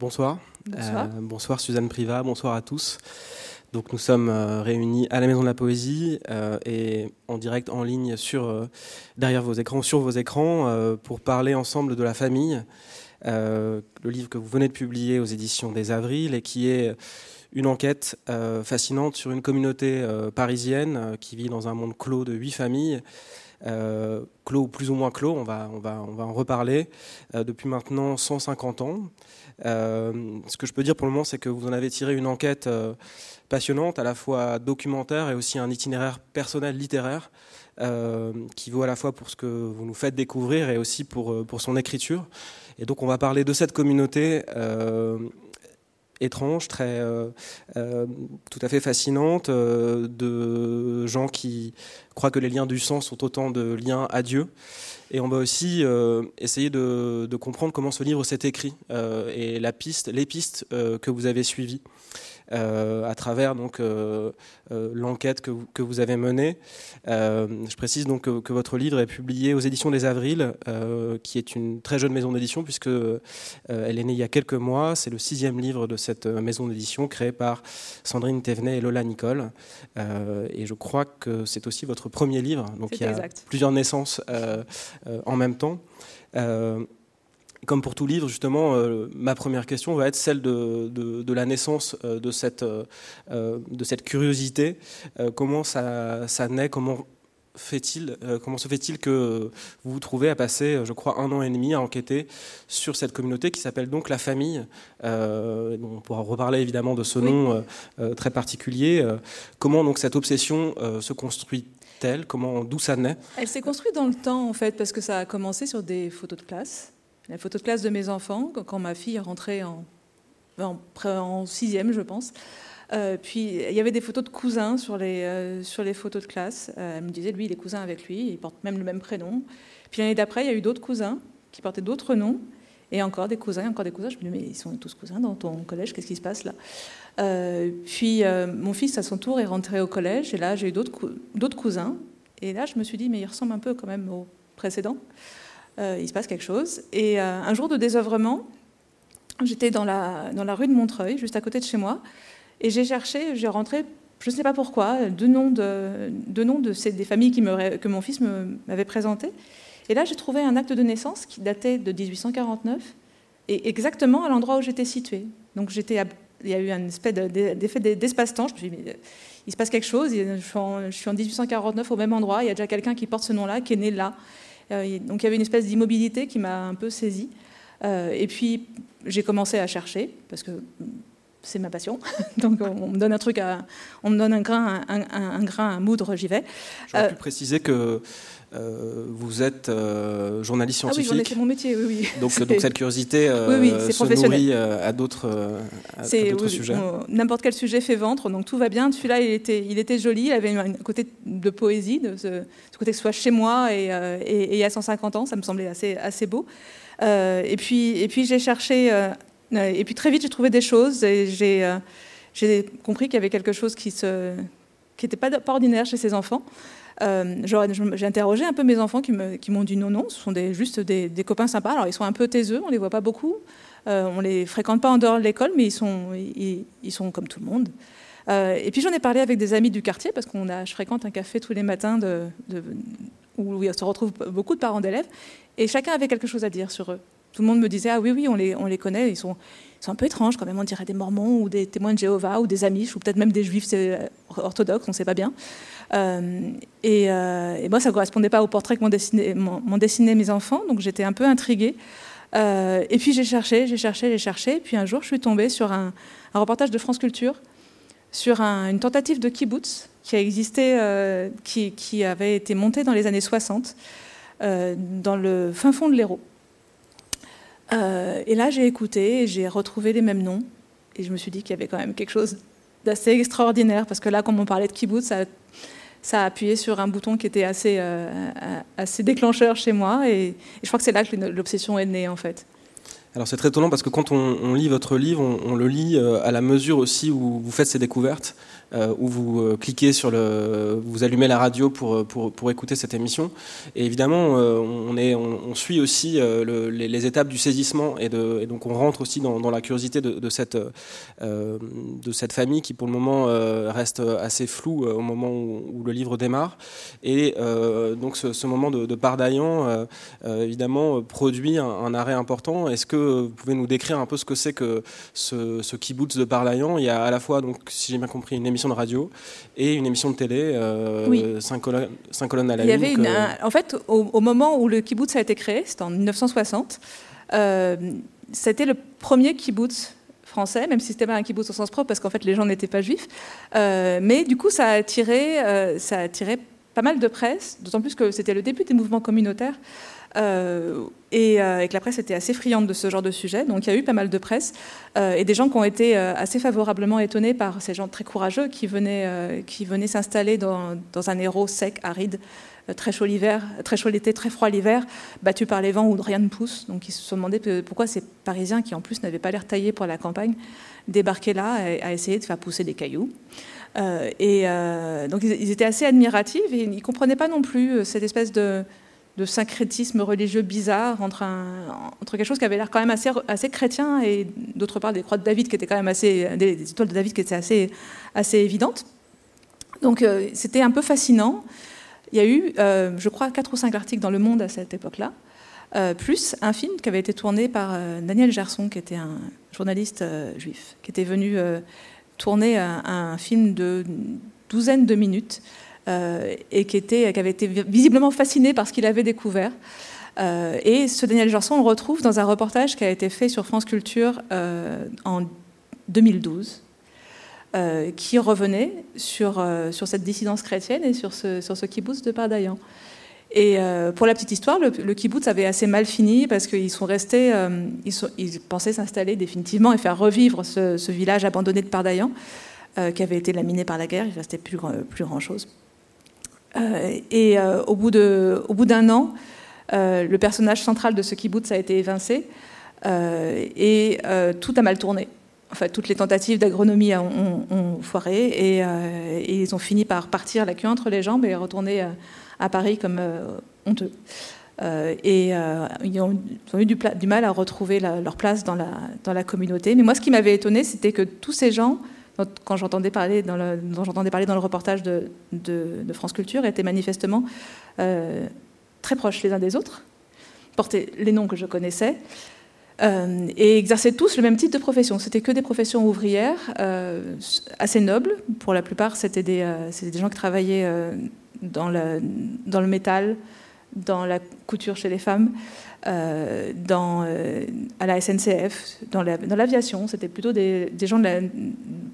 Bonsoir. Bonsoir. Euh, bonsoir Suzanne Privat, bonsoir à tous. Donc nous sommes euh, réunis à la Maison de la Poésie euh, et en direct en ligne sur, derrière vos écrans, sur vos écrans, pour parler ensemble de la famille. Le livre que vous venez de publier aux éditions des Avril et qui est une enquête fascinante sur une communauté parisienne qui vit dans un monde clos de huit familles. Euh, clos ou plus ou moins clos, on va, on va, on va en reparler, euh, depuis maintenant 150 ans. Euh, ce que je peux dire pour le moment, c'est que vous en avez tiré une enquête euh, passionnante, à la fois documentaire et aussi un itinéraire personnel littéraire, qui vaut à la fois pour ce que vous nous faites découvrir et aussi pour, pour son écriture. Et donc on va parler de cette communauté étrange, très euh, euh, tout à fait fascinante, euh, de gens qui croient que les liens du sang sont autant de liens à Dieu. Et on va aussi euh, essayer de, de comprendre comment ce livre s'est écrit euh, et la piste, les pistes euh, que vous avez suivies à travers donc euh, euh, l'enquête que vous, que vous avez menée. Euh, je précise donc que, que votre livre est publié aux éditions des Avril, euh, qui est une très jeune maison d'édition puisque euh, elle est née il y a quelques mois. C'est le sixième livre de cette euh, maison d'édition créée par Sandrine Thévenet et Lola Nicole. Euh, et je crois que c'est aussi votre premier livre. Donc il y a exact. plusieurs naissances euh, euh, en même temps. Euh, comme pour tout livre, justement, euh, ma première question va être celle de, de, de la naissance euh, de, cette, euh, de cette curiosité. Comment ça, ça naît? Comment fait-il Comment se fait-il que vous vous trouvez à passer, je crois, un an et demi à enquêter sur cette communauté qui s'appelle donc la famille? On pourra reparler évidemment de ce Oui. nom très particulier. Comment donc cette obsession se construit-elle? Comment, d'où ça naît? Elle s'est construite dans le temps, en fait, parce que ça a commencé sur des photos de classe. La photo de classe de mes enfants, quand- ma fille est rentrée en, en, en sixième, je pense. Euh, puis il y avait des photos de cousins sur les, euh, photos de classe. Euh, elle me disait, lui, il est cousin avec lui, il porte même le même prénom. Puis l'année d'après, il y a eu d'autres cousins qui portaient d'autres noms. Et encore des cousins, encore des cousins. Je me dis, mais ils sont tous cousins dans ton collège, qu'est-ce qui se passe là? Puis mon fils, à son tour, est rentré au collège. Et là, j'ai eu d'autres cousins. Et là, je me suis dit, mais il ressemble un peu quand même au précédent. Euh, il se passe quelque chose. Et euh, un jour de désœuvrement, j'étais dans la, rue de Montreuil, juste à côté de chez moi, et j'ai cherché, j'ai rentré, je ne sais pas pourquoi, deux noms de, noms de des familles qui que mon fils m'avait présentées. Et là, j'ai trouvé un acte de naissance qui datait de 1849, et exactement à l'endroit où j'étais située. Donc j'étais, il y a eu un espèce de- d'effet d'espace-temps. Je me suis dit, euh, il se passe quelque chose. Je suis en 1849 au même endroit. Il y a déjà quelqu'un qui porte ce nom-là, qui est né là. Euh, donc il y avait une espèce d'immobilité qui m'a un peu saisie. Euh, et puis j'ai commencé à chercher parce que c'est ma passion. donc on me donne un truc, à, on me donne un grain, un, un- un grain à moudre, j'y vais. J'aurais Euh, pu préciser que euh, vous êtes euh, journaliste Ah oui, scientifique. fait mon métier, oui, oui. donc, C'est- donc cette curiosité euh, Oui, oui, c'est se nourrit euh, à d'autres C'est sujets. n'importe quel sujet fait ventre, donc tout va bien. Celui-là, il était, il était joli, il avait un côté de poésie, de ce, ce côté que ce soit chez moi et, et- et il y a 150 ans, ça me semblait assez, assez beau. Et puis, et puis j'ai cherché, et puis très vite j'ai trouvé des choses et j'ai, compris qu'il y avait quelque chose qui n'était pas, pas ordinaire chez ces enfants. Euh, j'ai interrogé un peu mes enfants qui m'ont dit non, non, ce sont juste des, copains sympas. Alors ils sont un peu taiseux, on les voit pas beaucoup. Euh, on les fréquente pas en dehors de l'école, mais ils sont, comme tout le monde. Euh, et puis j'en ai parlé avec des amis du quartier parce qu'on a, je fréquente un café tous les matins de, de- où se retrouvent beaucoup de parents d'élèves et chacun avait quelque chose à dire sur eux. Tout le monde me disait ah oui oui on les, on les connaît, ils sont, un peu étranges quand même, on dirait des Mormons ou des témoins de Jéhovah ou des Amish ou peut-être même des Juifs orthodoxes, on ne sait pas bien. Euh, et, euh, et moi ça ne correspondait pas au portrait que m'ont dessiné, mes enfants, donc j'étais un peu intriguée. Euh, et puis j'ai cherché, j'ai cherché, j'ai cherché. Et puis un jour, je suis tombée sur un, reportage de France Culture sur un- une tentative de kibbutz qui avait été montée dans les années 60 euh, dans le fin fond de l'Hérault. Et là, j'ai écouté et j'ai retrouvé les mêmes noms. Et je me suis dit qu'il y avait quand même quelque chose d'assez extraordinaire parce que là, quand on parlait de kibbutz, ça, ça a appuyé sur un bouton qui était assez, euh, assez déclencheur chez moi. Et, et je crois que c'est là que l'obsession est née, en fait. Alors c'est très étonnant parce que quand on, lit votre livre, on, le lit à la mesure aussi où vous faites ces découvertes. Euh, où vous euh, cliquez sur le, vous allumez la radio pour, euh, pour, pour écouter cette émission. Et évidemment, on, est, on, suit aussi les, étapes du saisissement et, donc on rentre aussi dans, dans la curiosité de, cette, de cette famille qui pour le moment reste assez floue au moment où, le livre démarre. Et donc ce, moment de, de évidemment, produit un, arrêt important. Est-ce que vous pouvez nous décrire un peu ce que c'est que ce, ce kibbutz de Pardaillan Il y a à la fois, donc, si j'ai bien compris, une émission de radio et une émission de télé, euh, cinq, colonnes, cinq, colonnes, à la Il y avait une, En fait, au, moment où le kibbutz a été créé, c'était en 1960, euh, c'était le premier kibbutz français, même si c'était pas un kibbutz au sens propre, parce qu'en fait les gens n'étaient pas juifs. Euh, mais du coup, ça a attiré, euh, ça a attiré pas mal de presse, d'autant plus que c'était le début des mouvements communautaires. Euh, euh, et, que la presse était assez friande de ce genre de sujet. Donc il y a eu pas mal de presse euh, et des gens qui ont été assez favorablement étonnés par ces gens très courageux qui venaient, qui venaient s'installer dans, un héros sec, aride, très chaud l'hiver, très chaud l'été, très froid l'hiver, battu par les vents où rien ne pousse. Donc ils se sont demandé pourquoi ces Parisiens qui en plus n'avaient pas l'air taillés pour la campagne débarquaient là à, essayer de faire pousser des cailloux. et donc ils, étaient assez admiratifs et ils ne comprenaient pas non plus cette espèce de, de syncrétisme religieux bizarre entre, entre quelque chose qui avait l'air quand même assez, assez chrétien et d'autre part des croix de David qui étaient quand même assez, des, étoiles de David qui étaient assez, assez évidentes. Donc euh, c'était un peu fascinant. Il y a eu, euh, je crois, quatre ou cinq articles dans Le Monde à cette époque-là, euh, plus un film qui avait été tourné par Daniel Gerson, qui était un journaliste juif, qui était venu tourner un, un, film de douzaine de minutes et qui, avait été visiblement fasciné par ce qu'il avait découvert. Euh, et ce Daniel Gerson, on le retrouve dans un reportage qui a été fait sur France Culture euh, en 2012, qui revenait sur, cette dissidence chrétienne et sur ce, sur ce kibbutz de Pardaillan. Et pour la petite histoire, le, kibbutz avait assez mal fini parce qu'ils sont restés, ils, pensaient s'installer définitivement et faire revivre ce, village abandonné de Pardaillan, qui avait été laminé par la guerre. Il ne restait plus grand-chose. Euh, et euh, au bout d'un an, euh, le personnage central de ce kibbutz a été évincé et tout a mal tourné. En fait, toutes les tentatives d'agronomie ont, foiré et, ils ont fini par partir la queue entre les jambes et retourner à Paris comme honteux. et ils ont, eu du, mal à retrouver leur place dans la, dans la communauté. Mais moi, ce qui m'avait étonné, c'était que tous ces gens quand j'entendais parler dans le, dont j'entendais parler dans le reportage de, France Culture, étaient manifestement euh, très proches les uns des autres, portaient les noms que je connaissais, euh, et exerçaient tous le même type de profession. C'était que des professions ouvrières, euh, assez nobles. Pour la plupart, c'était des, gens qui travaillaient dans le métal, dans la couture chez les femmes. Euh, euh, à la SNCF, dans l'aviation. C'était plutôt des, gens de la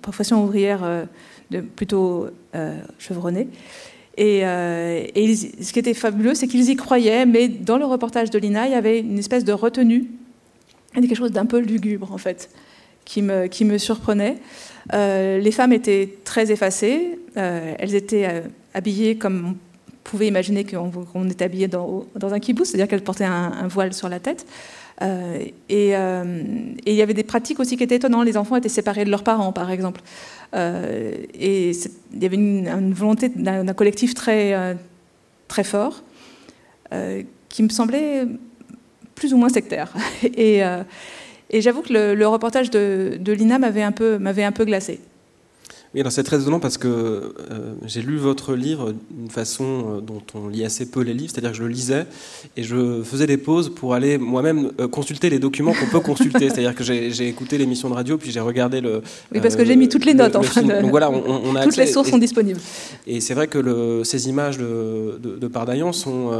profession ouvrière euh, plutôt chevronnés. Et, ce qui était fabuleux, c'est qu'ils y croyaient, mais dans le reportage de l'INA, il y avait une espèce de retenue, quelque chose d'un peu lugubre en fait, qui me, qui me surprenait. les femmes étaient très effacées, elles étaient habillées comme pouvait imaginer qu'on était habillé dans, un kibbutz, c'est-à-dire qu'elle portait un, voile sur la tête. Euh, euh, et, il y avait des pratiques aussi qui étaient étonnantes. Les enfants étaient séparés de leurs parents, par exemple. Euh, et il y avait une, volonté d'un collectif très, très fort qui me semblait plus ou moins sectaire. Et, j'avoue que le, reportage de, Lina m'avait un, peu, un peu glacé. Oui, alors c'est très étonnant parce que euh, j'ai lu votre livre d'une façon euh, dont on lit assez peu les livres, c'est-à-dire que je le lisais et je faisais des pauses pour aller moi-même euh, consulter les documents qu'on peut consulter. C'est-à-dire que j'ai écouté l'émission de radio, puis j'ai regardé le. Oui, parce que j'ai mis toutes les notes en fin de... Donc voilà, on, a toutes les sources sont disponibles. Et c'est vrai que le, ces images de, de, Pardaillan sont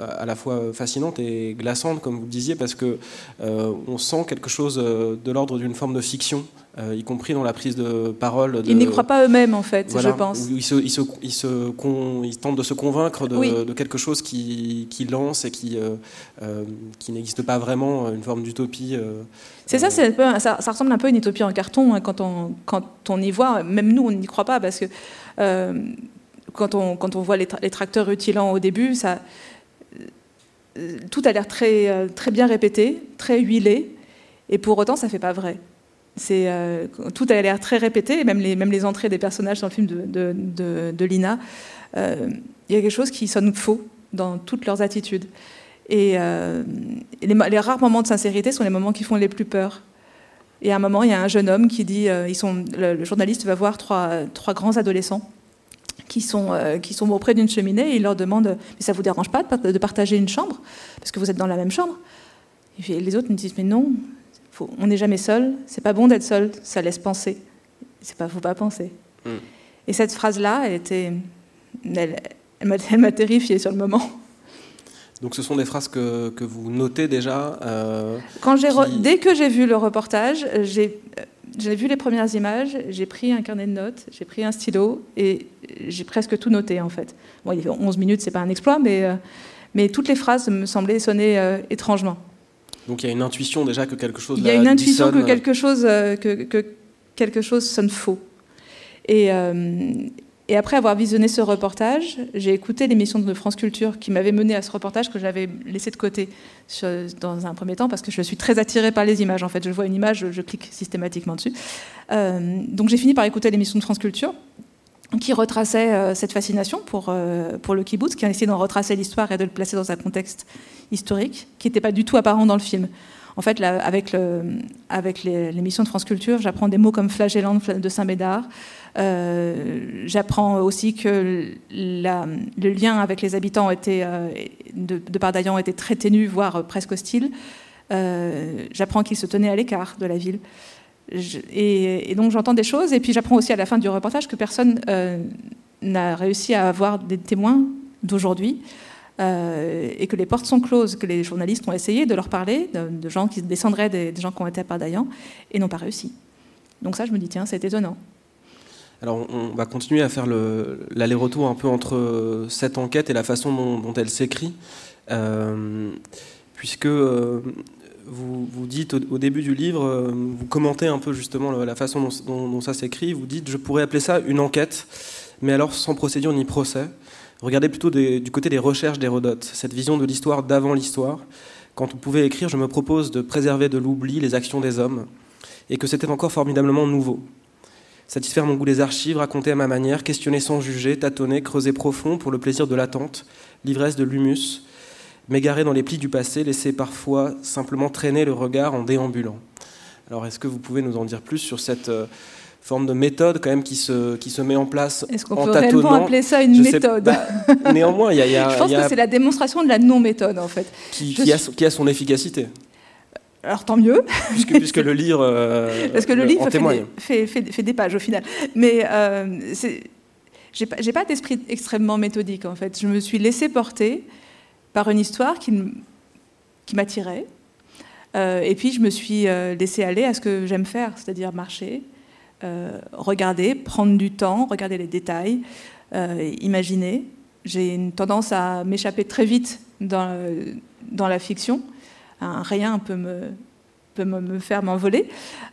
à la fois fascinantes et glaçantes, comme vous le disiez, parce que on sent quelque chose de l'ordre d'une forme de fiction. Euh, y compris dans la prise de parole. ils n'y croient pas eux-mêmes, en fait, je pense. Ils, se, ils, se, ils, se ils, tentent de se convaincre de, de quelque chose qui, qui, lance et qui, euh, euh, qui n'existe pas vraiment, une forme d'utopie. c'est ça, ça, ça, ressemble un peu à une utopie en carton hein, quand, on, quand on y voit. Même nous, on n'y croit pas parce que quand, on, quand on voit les, les tracteurs rutilants au début, ça, tout a l'air très, très bien répété, très huilé. Et pour autant, ça ne fait pas vrai. C'est, tout a l'air très répété, même les, entrées des personnages dans le film de, Lina. Il y a quelque chose qui sonne faux dans toutes leurs attitudes. Et, les, les, rares moments de sincérité sont les moments qui font les plus peur. Et à un moment, il y a un jeune homme qui dit, le, journaliste va voir trois, grands adolescents qui sont, euh, qui sont auprès d'une cheminée et il leur demande Mais ça vous dérange pas de, partager une chambre? Parce que vous êtes dans la même chambre. Et les autres me disent Mais non, on n'est jamais seul, c'est pas bon d'être seul, ça laisse penser. C'est pas, faut pas penser. Hmm. Et cette phrase-là, elle, était, elle, elle m'a terrifiée sur le moment. Donc ce sont des phrases que, que vous notez déjà euh, Quand Dès que j'ai vu le reportage, j'ai j'ai vu les premières images, j'ai pris un carnet de notes, j'ai pris un stylo et j'ai presque tout noté en fait. Bon, il y avait 11 minutes, c'est pas un exploit, mais, euh, mais toutes les phrases me semblaient sonner euh, étrangement. Donc il y a une intuition déjà que quelque chose. Il y a une intuition que quelque chose, euh, que, que, quelque chose sonne faux. Et, et après avoir visionné ce reportage, j'ai écouté l'émission de France Culture qui m'avait mené à ce reportage que j'avais laissé de côté dans un premier temps parce que je suis très attirée par les images. En fait, je vois une image, je, clique systématiquement dessus. Euh, donc j'ai fini par écouter l'émission de France Culture qui retraçait euh, cette fascination pour, euh, pour le kibbutz, qui a essayé d'en retracer l'histoire et de le placer dans un contexte historique qui n'était pas du tout apparent dans le film. En fait, là, avec, le, avec l'émission de France Culture, j'apprends des mots comme flagellant de Saint-Médard, euh, j'apprends aussi que le lien avec les habitants était, euh, de, de Pardaillan était très ténu, voire presque hostile. Euh, j'apprends qu'ils se tenaient à l'écart de la ville. Et, donc j'entends des choses, et puis j'apprends aussi à la fin du reportage que personne n'a réussi à avoir des témoins d'aujourd'hui. et que les portes sont closes, que les journalistes ont essayé de leur parler, de, gens qui descendraient des, gens qui ont été à Pardaillan, et n'ont pas réussi. Donc ça, je me dis, tiens, c'est étonnant. Alors on va continuer à faire l'aller-retour un peu entre cette enquête et la façon dont, elle s'écrit, euh, puisque euh, vous, dites au, début du livre, euh, vous commentez un peu justement la façon dont, ça s'écrit, vous dites je pourrais appeler ça une enquête, mais alors sans procédure ni procès. Regardez plutôt du côté des recherches d'Hérodote, cette vision de l'histoire d'avant l'histoire. Quand vous pouvez écrire, je me propose de préserver de l'oubli les actions des hommes, et que c'était encore formidablement nouveau satisfaire mon goût des archives, raconter à ma manière, questionner sans juger, tâtonner, creuser profond pour le plaisir de l'attente, l'ivresse de l'humus, m'égarer dans les plis du passé, laisser parfois simplement traîner le regard en déambulant. Alors est-ce que vous pouvez nous en dire plus sur cette euh, forme de méthode quand même qui se, qui se met en place Est-ce qu'on peut réellement appeler ça une méthode bah, Néanmoins, il y a... Je pense que c'est la démonstration de la non-méthode en fait. Qui, qui, a, qui a son efficacité alors tant mieux. Puisque, puisque le livre, euh, Parce que le livre fait des, des, pages au final. Mais euh, j'ai pas, pas d'esprit extrêmement méthodique en fait. Je me suis laissée porter par une histoire qui, m'attirait. Euh, et puis je me suis euh, laissée aller à ce que j'aime faire, c'est-à-dire marcher, regarder, prendre du temps, regarder les détails, imaginer. J'ai une tendance à m'échapper très vite dans, la fiction rien peut me, peut me faire m'envoler.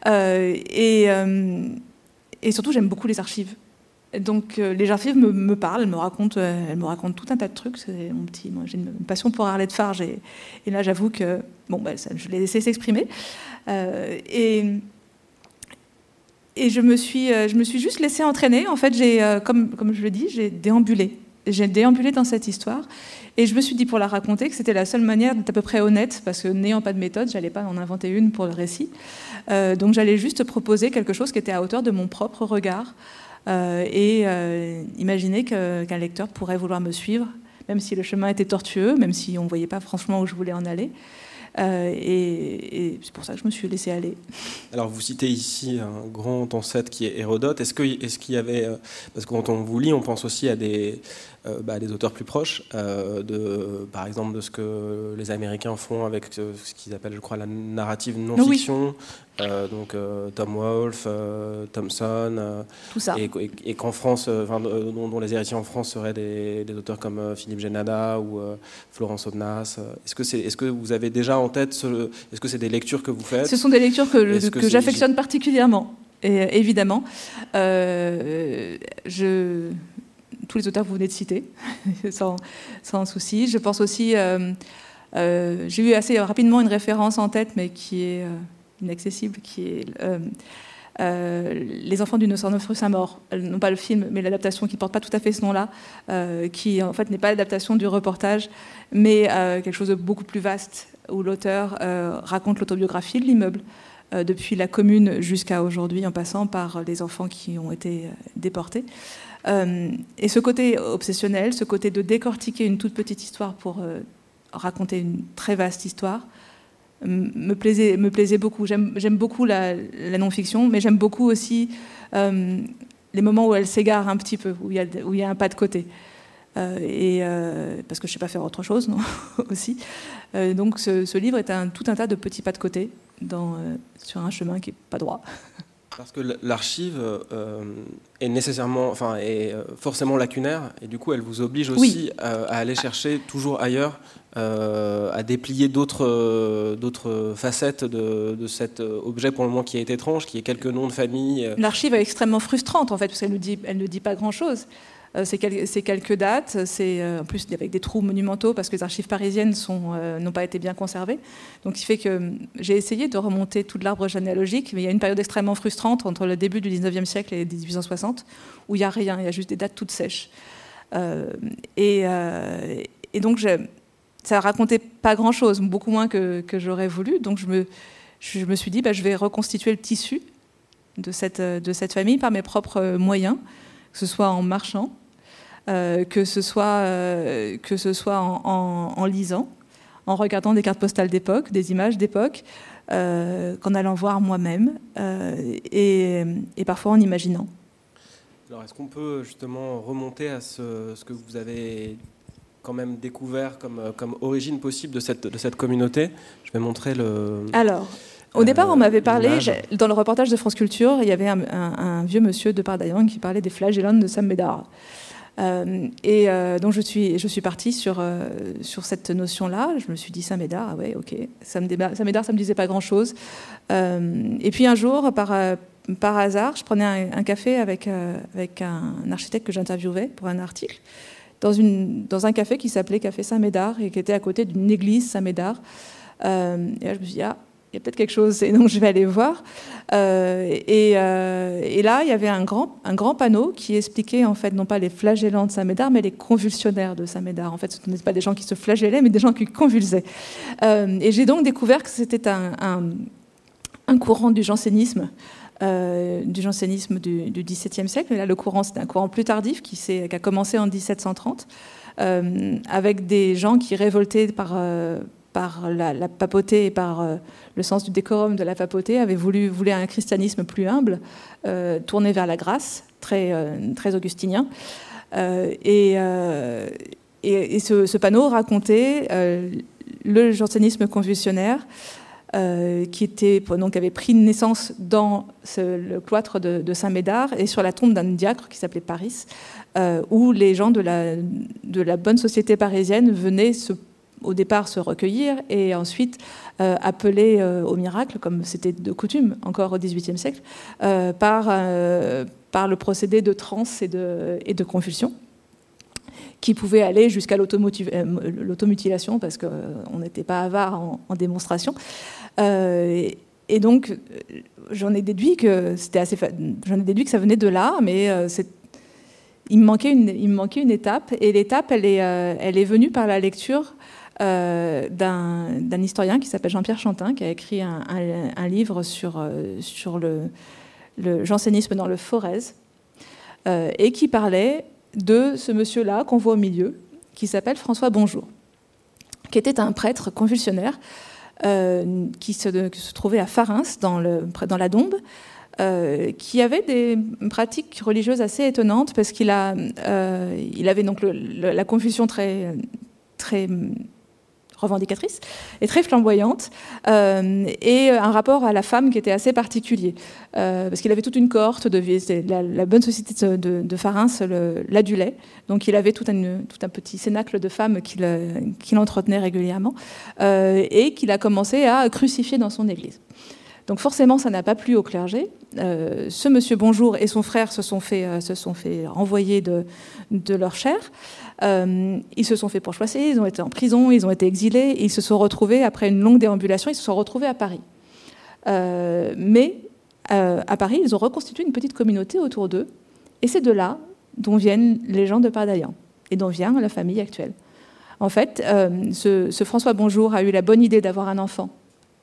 Euh, euh, et, surtout, j'aime beaucoup les archives. Donc euh, les archives me, me, parlent, elles me, racontent, elles me racontent tout un tas de trucs. C'est mon petit, moi j'ai une, passion pour Arlette Farge et, là j'avoue que bon, bah, je l'ai laissé s'exprimer. et, et je me suis, je me suis juste laissée entraîner. En fait, j'ai, comme, comme je le dis, j'ai déambulé. J'ai déambulé dans cette histoire et je me suis dit pour la raconter que c'était la seule manière d'être à peu près honnête, parce que n'ayant pas de méthode, j'allais pas en inventer une pour le récit. Euh, donc j'allais juste proposer quelque chose qui était à hauteur de mon propre regard euh, et euh, imaginer qu'un lecteur pourrait vouloir me suivre, même si le chemin était tortueux, même si on ne voyait pas franchement où je voulais en aller. Euh, et, c'est pour ça que je me suis laissé aller. Alors vous citez ici un grand ancêtre qui est Hérodote. Est-ce qu'il est y avait, euh, parce que quand on vous lit, on pense aussi à des, euh, bah, des auteurs plus proches, de, par exemple de ce que les Américains font avec ce qu'ils appellent, je crois, la narrative non-fiction, euh, donc euh, Tom Wolfe, euh, Thompson, tout ça. Et, qu'en France, dont, les héritiers en France seraient des, auteurs comme Philippe Genada ou Florence Audenas. Est-ce que, c'est, est-ce que vous avez déjà en tête, est-ce que c'est des lectures que vous faites? Ce sont des lectures que, que, j'affectionne particulièrement, et, évidemment. je tous les auteurs que vous venez de citer, sans, souci. Je pense aussi, j'ai eu assez rapidement une référence en tête, mais qui est inaccessible, qui est Les enfants du Noceanophrus à mort. Non pas le film, mais l'adaptation qui ne porte pas tout à fait ce nom-là, qui en fait n'est pas l'adaptation du reportage, mais quelque chose de beaucoup plus vaste, où l'auteur raconte l'autobiographie de l'immeuble. depuis la commune jusqu'à aujourd'hui, en passant par les enfants qui ont été déportés. Euh, et ce côté obsessionnel, ce côté de décortiquer une toute petite histoire pour euh, raconter une très vaste histoire, me plaisait, beaucoup. J'aime beaucoup la, non-fiction, mais j'aime beaucoup aussi euh, les moments où elle s'égare un petit peu, où il y a, un pas de côté. et parce que je ne sais pas faire autre chose, non aussi. donc ce, livre est un, tout un tas de petits pas de côté sur un chemin qui n'est pas droit. Parce que l'archive euh, est nécessairement, enfin, est euh, forcément lacunaire, et du coup, elle vous oblige aussi à, aller chercher toujours ailleurs, euh, à déplier d'autres, d'autres facettes de, de, cet objet pour le moment qui est étrange, qui est quelques noms de famille. L'archive est extrêmement frustrante en fait, parce qu'elle ne dit, elle ne dit pas grand-chose. Euh, c'est quelques dates, c'est euh, en plus avec des trous monumentaux parce que les archives parisiennes euh, n'ont pas été bien conservées. Donc, ce qui fait que j'ai essayé de remonter tout l'arbre généalogique, mais il y a une période extrêmement frustrante entre le début du 19e siècle et 1860 où il n'y a rien, il y a juste des dates toutes sèches. et, donc, ça racontait pas grand-chose, beaucoup moins que, j'aurais voulu. Donc, je me, suis dit, bah, je vais reconstituer le tissu de cette famille par mes propres moyens, que ce soit en marchant, euh, que ce soit, euh, que ce soit en, lisant, en regardant des cartes postales d'époque, des images d'époque, euh, qu'en allant voir moi-même et, parfois en imaginant. Alors, est-ce qu'on peut justement remonter à ce, ce, que vous avez quand même découvert comme, comme origine possible de cette, de cette communauté? Je vais montrer le. Alors. Au départ, on m'avait parlé, dans le reportage de France Culture, il y avait un, vieux monsieur de Pardayang qui parlait des flagellants de Sam Médard. Euh, et euh, donc je suis, je suis partie sur, euh, sur cette notion-là. Je me suis dit Saint-Médard, ah ouais, ok. Saint-Médard, ça me disait pas grand-chose. et puis un jour, par, par hasard, je prenais un, café avec, avec un, architecte que j'interviewais pour un article, dans, une, dans un café qui s'appelait Café Saint-Médard et qui était à côté d'une église Saint-Médard. et là, je me suis dit, ah, il y a peut-être quelque chose, et donc je vais aller voir. Euh, euh, et, là, il y avait un grand, panneau qui expliquait, en fait, non pas les flagellants de Saint-Médard, mais les convulsionnaires de Saint-Médard. En fait, ce n'étaient pas des gens qui se flagellaient, mais des gens qui convulsaient. Euh, et j'ai donc découvert que c'était un, courant du jansénisme. du jansénisme du, XVIIe siècle. là, le courant, c'est un courant plus tardif qui, a commencé en 1730, avec des gens qui révoltaient par, par la, papauté et par euh, le sens du décorum de la papauté, avait voulu voulait un christianisme plus humble, euh, tourné vers la grâce, très, euh, très augustinien. et, ce, panneau racontait le jansénisme convulsionnaire qui, était, donc, avait pris naissance dans le cloître de, Saint-Médard et sur la tombe d'un diacre qui s'appelait Paris, où les gens de la, de la bonne société parisienne venaient se au départ se recueillir et ensuite euh, appeler euh, au miracle, comme c'était de coutume encore au XVIIIe siècle, euh, par, par le procédé de transe et de, et de convulsion qui pouvait aller jusqu'à l'automutilation parce qu'on n'était pas avare en, démonstration. Et, donc, j'en ai déduit que c'était assez, j'en ai déduit que ça venait de là, mais il me manquait une, il me manquait une étape, et l'étape, elle est, elle est venue par la lecture euh, d'un historien qui s'appelle Jean-Pierre Chantin, qui a écrit un, livre sur, euh, sur le, le, jansénisme dans le Forez, euh, et qui parlait de ce monsieur-là qu'on voit au milieu, qui s'appelle François Bonjour, qui était un prêtre convulsionnaire qui se, trouvait à Farins, dans, la Dombe, qui avait des pratiques religieuses assez étonnantes parce qu'il avait donc la confusion très revendicatrice et très flamboyante, euh, et un rapport à la femme qui était assez particulier, euh, parce qu'il avait toute une cohorte de la, la bonne société de, de, Farins l'adulait, donc il avait tout un, petit cénacle de femmes qu'il qu entretenait régulièrement, euh, et qu'il a commencé à crucifier dans son église. Donc forcément, ça n'a pas plu au clergé. ce monsieur Bonjour et son frère se sont fait, renvoyer de, de leur chair. Euh, ils se sont fait pourchasser, ils ont été en prison, ils ont été exilés, ils se sont retrouvés, après une longue déambulation, ils se sont retrouvés à Paris. mais à Paris, ils ont reconstitué une petite communauté autour d'eux. Et c'est de là dont viennent les gens de Pardaillan et dont vient la famille actuelle. En fait, ce, François Bonjour a eu la bonne idée d'avoir un enfant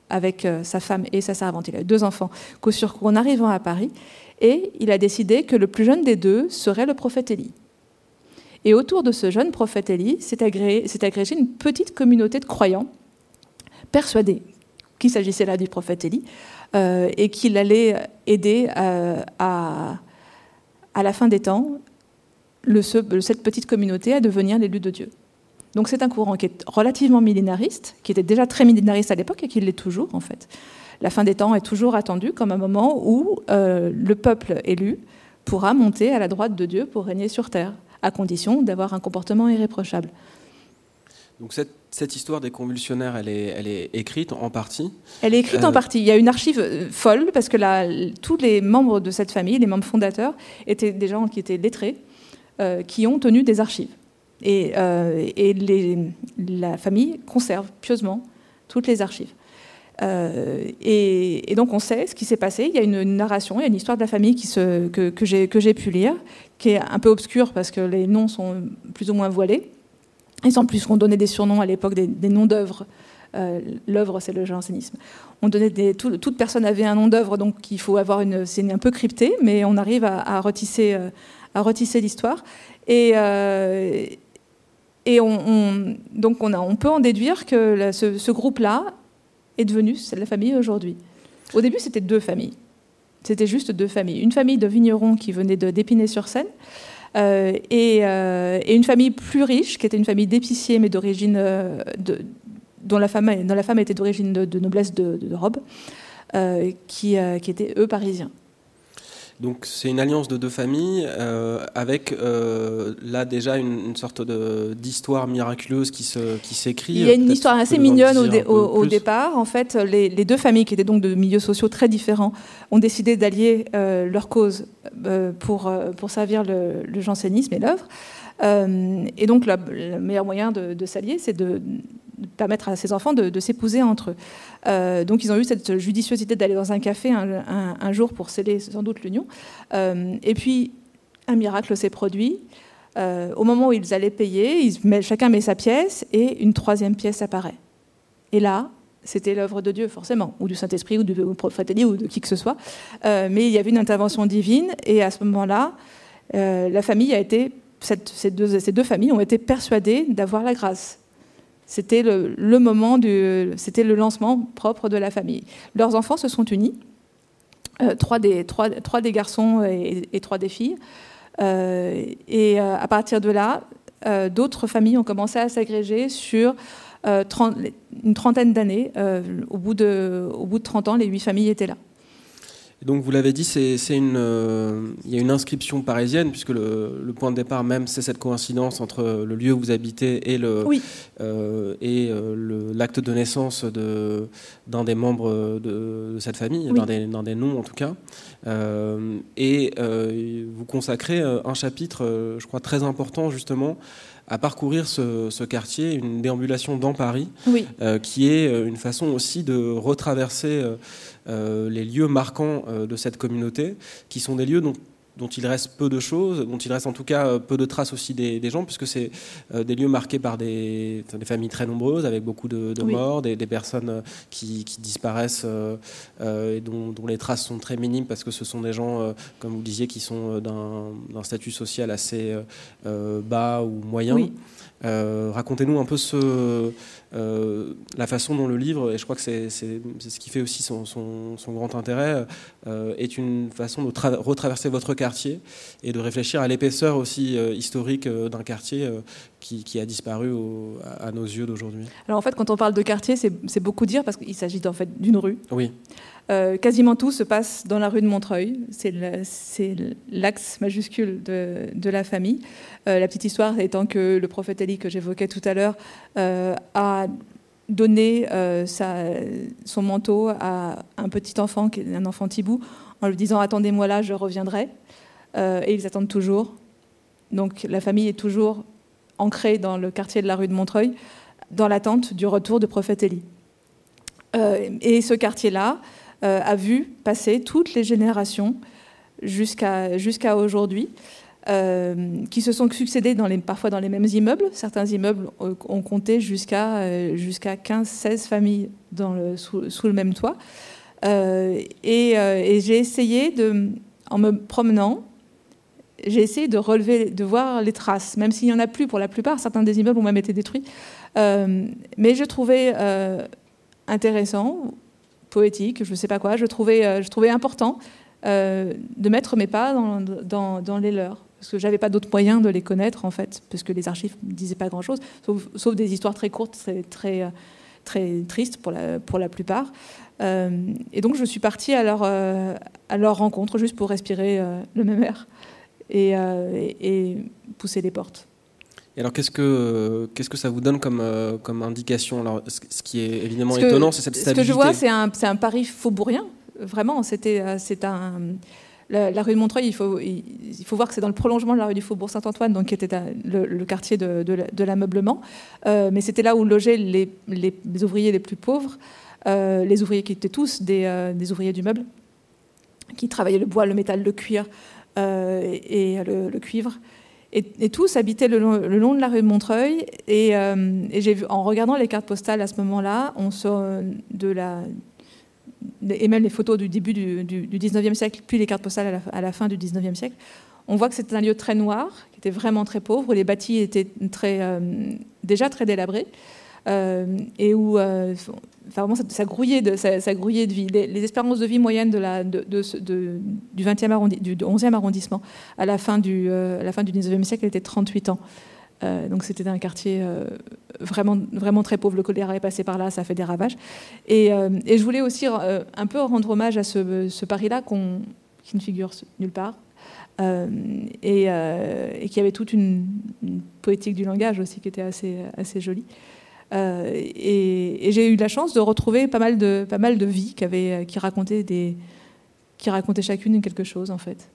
avec sa femme et sa servante. Il a eu deux enfants qu'au surcours en arrivant à Paris. Et il a décidé que le plus jeune des deux serait le prophète Élie. Et autour de ce jeune prophète Élie s'est agrégée une petite communauté de croyants persuadés qu'il s'agissait là du prophète Élie euh, et qu'il allait aider euh, à, la fin des temps cette petite communauté à devenir l'élu de Dieu. Donc c'est un courant qui est relativement millénariste, qui était déjà très millénariste à l'époque et qui l'est toujours en fait. La fin des temps est toujours attendue comme un moment où euh, le peuple élu pourra monter à la droite de Dieu pour régner sur terre à condition d'avoir un comportement irréprochable. Donc cette, cette, histoire des convulsionnaires, elle est, elle est, écrite en partie Elle est écrite en euh, partie. Il y a une archive euh, folle parce que tous les membres de cette famille, les membres fondateurs, étaient des gens qui étaient lettrés, euh, qui ont tenu des archives. Et, les, la famille conserve pieusement toutes les archives. Et, et, donc on sait ce qui s'est passé. Il y a une, narration, il y a une histoire de la famille que, j'ai pu lire, qui est un peu obscur parce que les noms sont plus ou moins voilés. Et sans plus, on donnait des surnoms à l'époque, des, noms d'œuvres. Euh, l'œuvre, c'est le jansénisme. Toute personne avait un nom d'œuvre, donc il faut avoir une. C'est un peu crypté, mais on arrive à, retisser, euh, l'histoire. Et, euh, et on, donc on, peut en déduire que ce, groupe-là est devenu la famille aujourd'hui. Au début, c'était deux familles. C'était juste deux familles. Une famille de vignerons qui venait d'Épinay-sur-Seine. Euh, euh, et, une famille plus riche, qui était une famille d'épiciers, mais d'origine, euh, dont, la femme, était d'origine de, noblesse de, de robe, qui, qui étaient eux parisiens. Donc c'est une alliance de deux familles euh, avec euh, là déjà une, sorte d'histoire miraculeuse qui se qui s'écrit. Il y a une histoire assez mignonne au, départ. En fait, les, deux familles qui étaient donc de milieux sociaux très différents ont décidé d'allier euh, leur cause pour pour servir le, le jansénisme et l'œuvre. et donc le meilleur moyen de, de s'allier, c'est de permettre à ses enfants de, s'épouser entre eux. Euh, donc ils ont eu cette judiciosité d'aller dans un café un, jour pour sceller sans doute l'union. Euh, et puis un miracle s'est produit. Euh, au moment où ils allaient payer, ils, chacun met sa pièce et une troisième pièce apparaît. Et là, c'était l'œuvre de Dieu, forcément, ou du Saint-Esprit, ou du prophète ou de qui que ce soit. mais il y avait une intervention divine, et à ce moment-là, la famille a été, ces, ces deux familles ont été persuadées d'avoir la grâce c'était le, moment du, c'était le lancement propre de la famille. Leurs enfants se sont unis, euh, trois, des, garçons et, trois des filles. Euh, et euh, à partir de là, d'autres familles ont commencé à s'agréger sur une trentaine d'années. au, bout de, au bout de 30 ans, les huit familles étaient là donc vous l'avez dit, c'est une, euh, il y a une inscription parisienne puisque le, point de départ même c'est cette coïncidence entre le lieu où vous habitez et le euh, et euh, l'acte de naissance de d'un des membres de, cette famille, d'un des, des, noms en tout cas. et vous consacrez un chapitre, je crois très important justement à parcourir ce, quartier, une déambulation dans Paris, qui est une façon aussi de retraverser euh, les lieux marquants euh, de cette communauté, qui sont des lieux dont dont il reste peu de choses, dont il reste en tout cas euh, peu de traces aussi des, gens, puisque c'est des lieux marqués par des, des, familles très nombreuses, avec beaucoup de, morts, des, personnes qui, disparaissent et dont, les traces sont très minimes, parce que ce sont des gens, comme vous disiez, qui sont d'un statut social assez bas ou moyen. Racontez-nous un peu ce, euh, la façon dont le livre, et je crois que c'est ce qui fait aussi son, grand intérêt, euh, est une façon de retraverser votre quartier et de réfléchir à l'épaisseur aussi euh, historique d'un quartier qui, a disparu à, nos yeux d'aujourd'hui. Alors en fait, quand on parle de quartier, c'est beaucoup dire parce qu'il s'agit en fait d'une rue. Oui. Quasiment tout se passe dans la rue de Montreuil. C'est l'axe majuscule de, la famille. la petite histoire étant que le prophète Ali que j'évoquais tout à l'heure a donner euh, son manteau à un petit enfant, un enfant Tibou, en lui disant Attendez-moi là, je reviendrai. Euh, et ils attendent toujours. Donc la famille est toujours ancrée dans le quartier de la rue de Montreuil, dans l'attente du retour de prophète Élie. Euh, et ce quartier-là a vu passer toutes les générations jusqu'à aujourd'hui. qui se sont les, parfois dans les mêmes immeubles. Certains immeubles ont compté jusqu'à jusqu'à 15-16 familles sous, le même toit. et, j'ai essayé, de, en me promenant, j'ai essayé de relever, de voir les traces, même s'il n'y en a plus pour la plupart, certains des immeubles ont même été détruits. Euh, mais je trouvais euh, intéressant, poétique, je ne sais pas quoi, je trouvais, euh, important de mettre mes pas dans, les leurs. Parce que j'avais pas d'autre moyen de les connaître, en fait, parce que les archives ne disaient pas grand-chose, sauf, des histoires très courtes, très, très, très tristes pour la, plupart. et donc je suis partie à leur, rencontre, juste pour respirer le même air. Euh, et, pousser les portes. Et alors, qu'est-ce que, qu'est-ce que ça vous donne comme, euh, comme indication? Alors, Ce qui est évidemment étonnant, c'est cette stabilité. Ce que je vois, c'est un, c'est un pari faubourien. Vraiment, c'était, euh, c'est un. La, rue de Montreuil, il faut, il, faut voir que c'est dans le prolongement de la rue du Faubourg Saint-Antoine, donc qui était le, quartier de, de, l'ameublement. mais c'était là où logeaient les, les, ouvriers les plus pauvres, les ouvriers qui étaient tous des, des, ouvriers du meuble, qui travaillaient le bois, le métal, le cuir, euh, et le, cuivre. Et, tous habitaient le long, de la rue de Montreuil. Et, euh, en regardant les cartes postales à ce moment-là, la et même les photos du début du, du, 19e siècle, puis les cartes postales à la, fin du 19e siècle, on voit que c'était un lieu très noir, qui était vraiment très pauvre, où les bâtis étaient euh, déjà très délabrés. Euh, et où euh, vraiment, ça, grouillait de, ça, grouillait de vie. Les, espérances de vie moyennes du, 20e du 11e arrondissement à la fin du, euh, à la fin du 19e siècle étaient 38 ans. donc c'était un quartier vraiment, vraiment très pauvre. Le choléra est passé par là, ça a fait des ravages. Et, je voulais aussi un peu rendre hommage à ce, Paris-là qui ne figure nulle part. et, et, qui avait toute une, une, poétique du langage aussi qui était assez, assez jolie. Euh, et, j'ai eu la chance de retrouver pas mal de, pas mal de vies qui, avaient, qui, racontaient des, qui racontaient chacune quelque chose, en fait.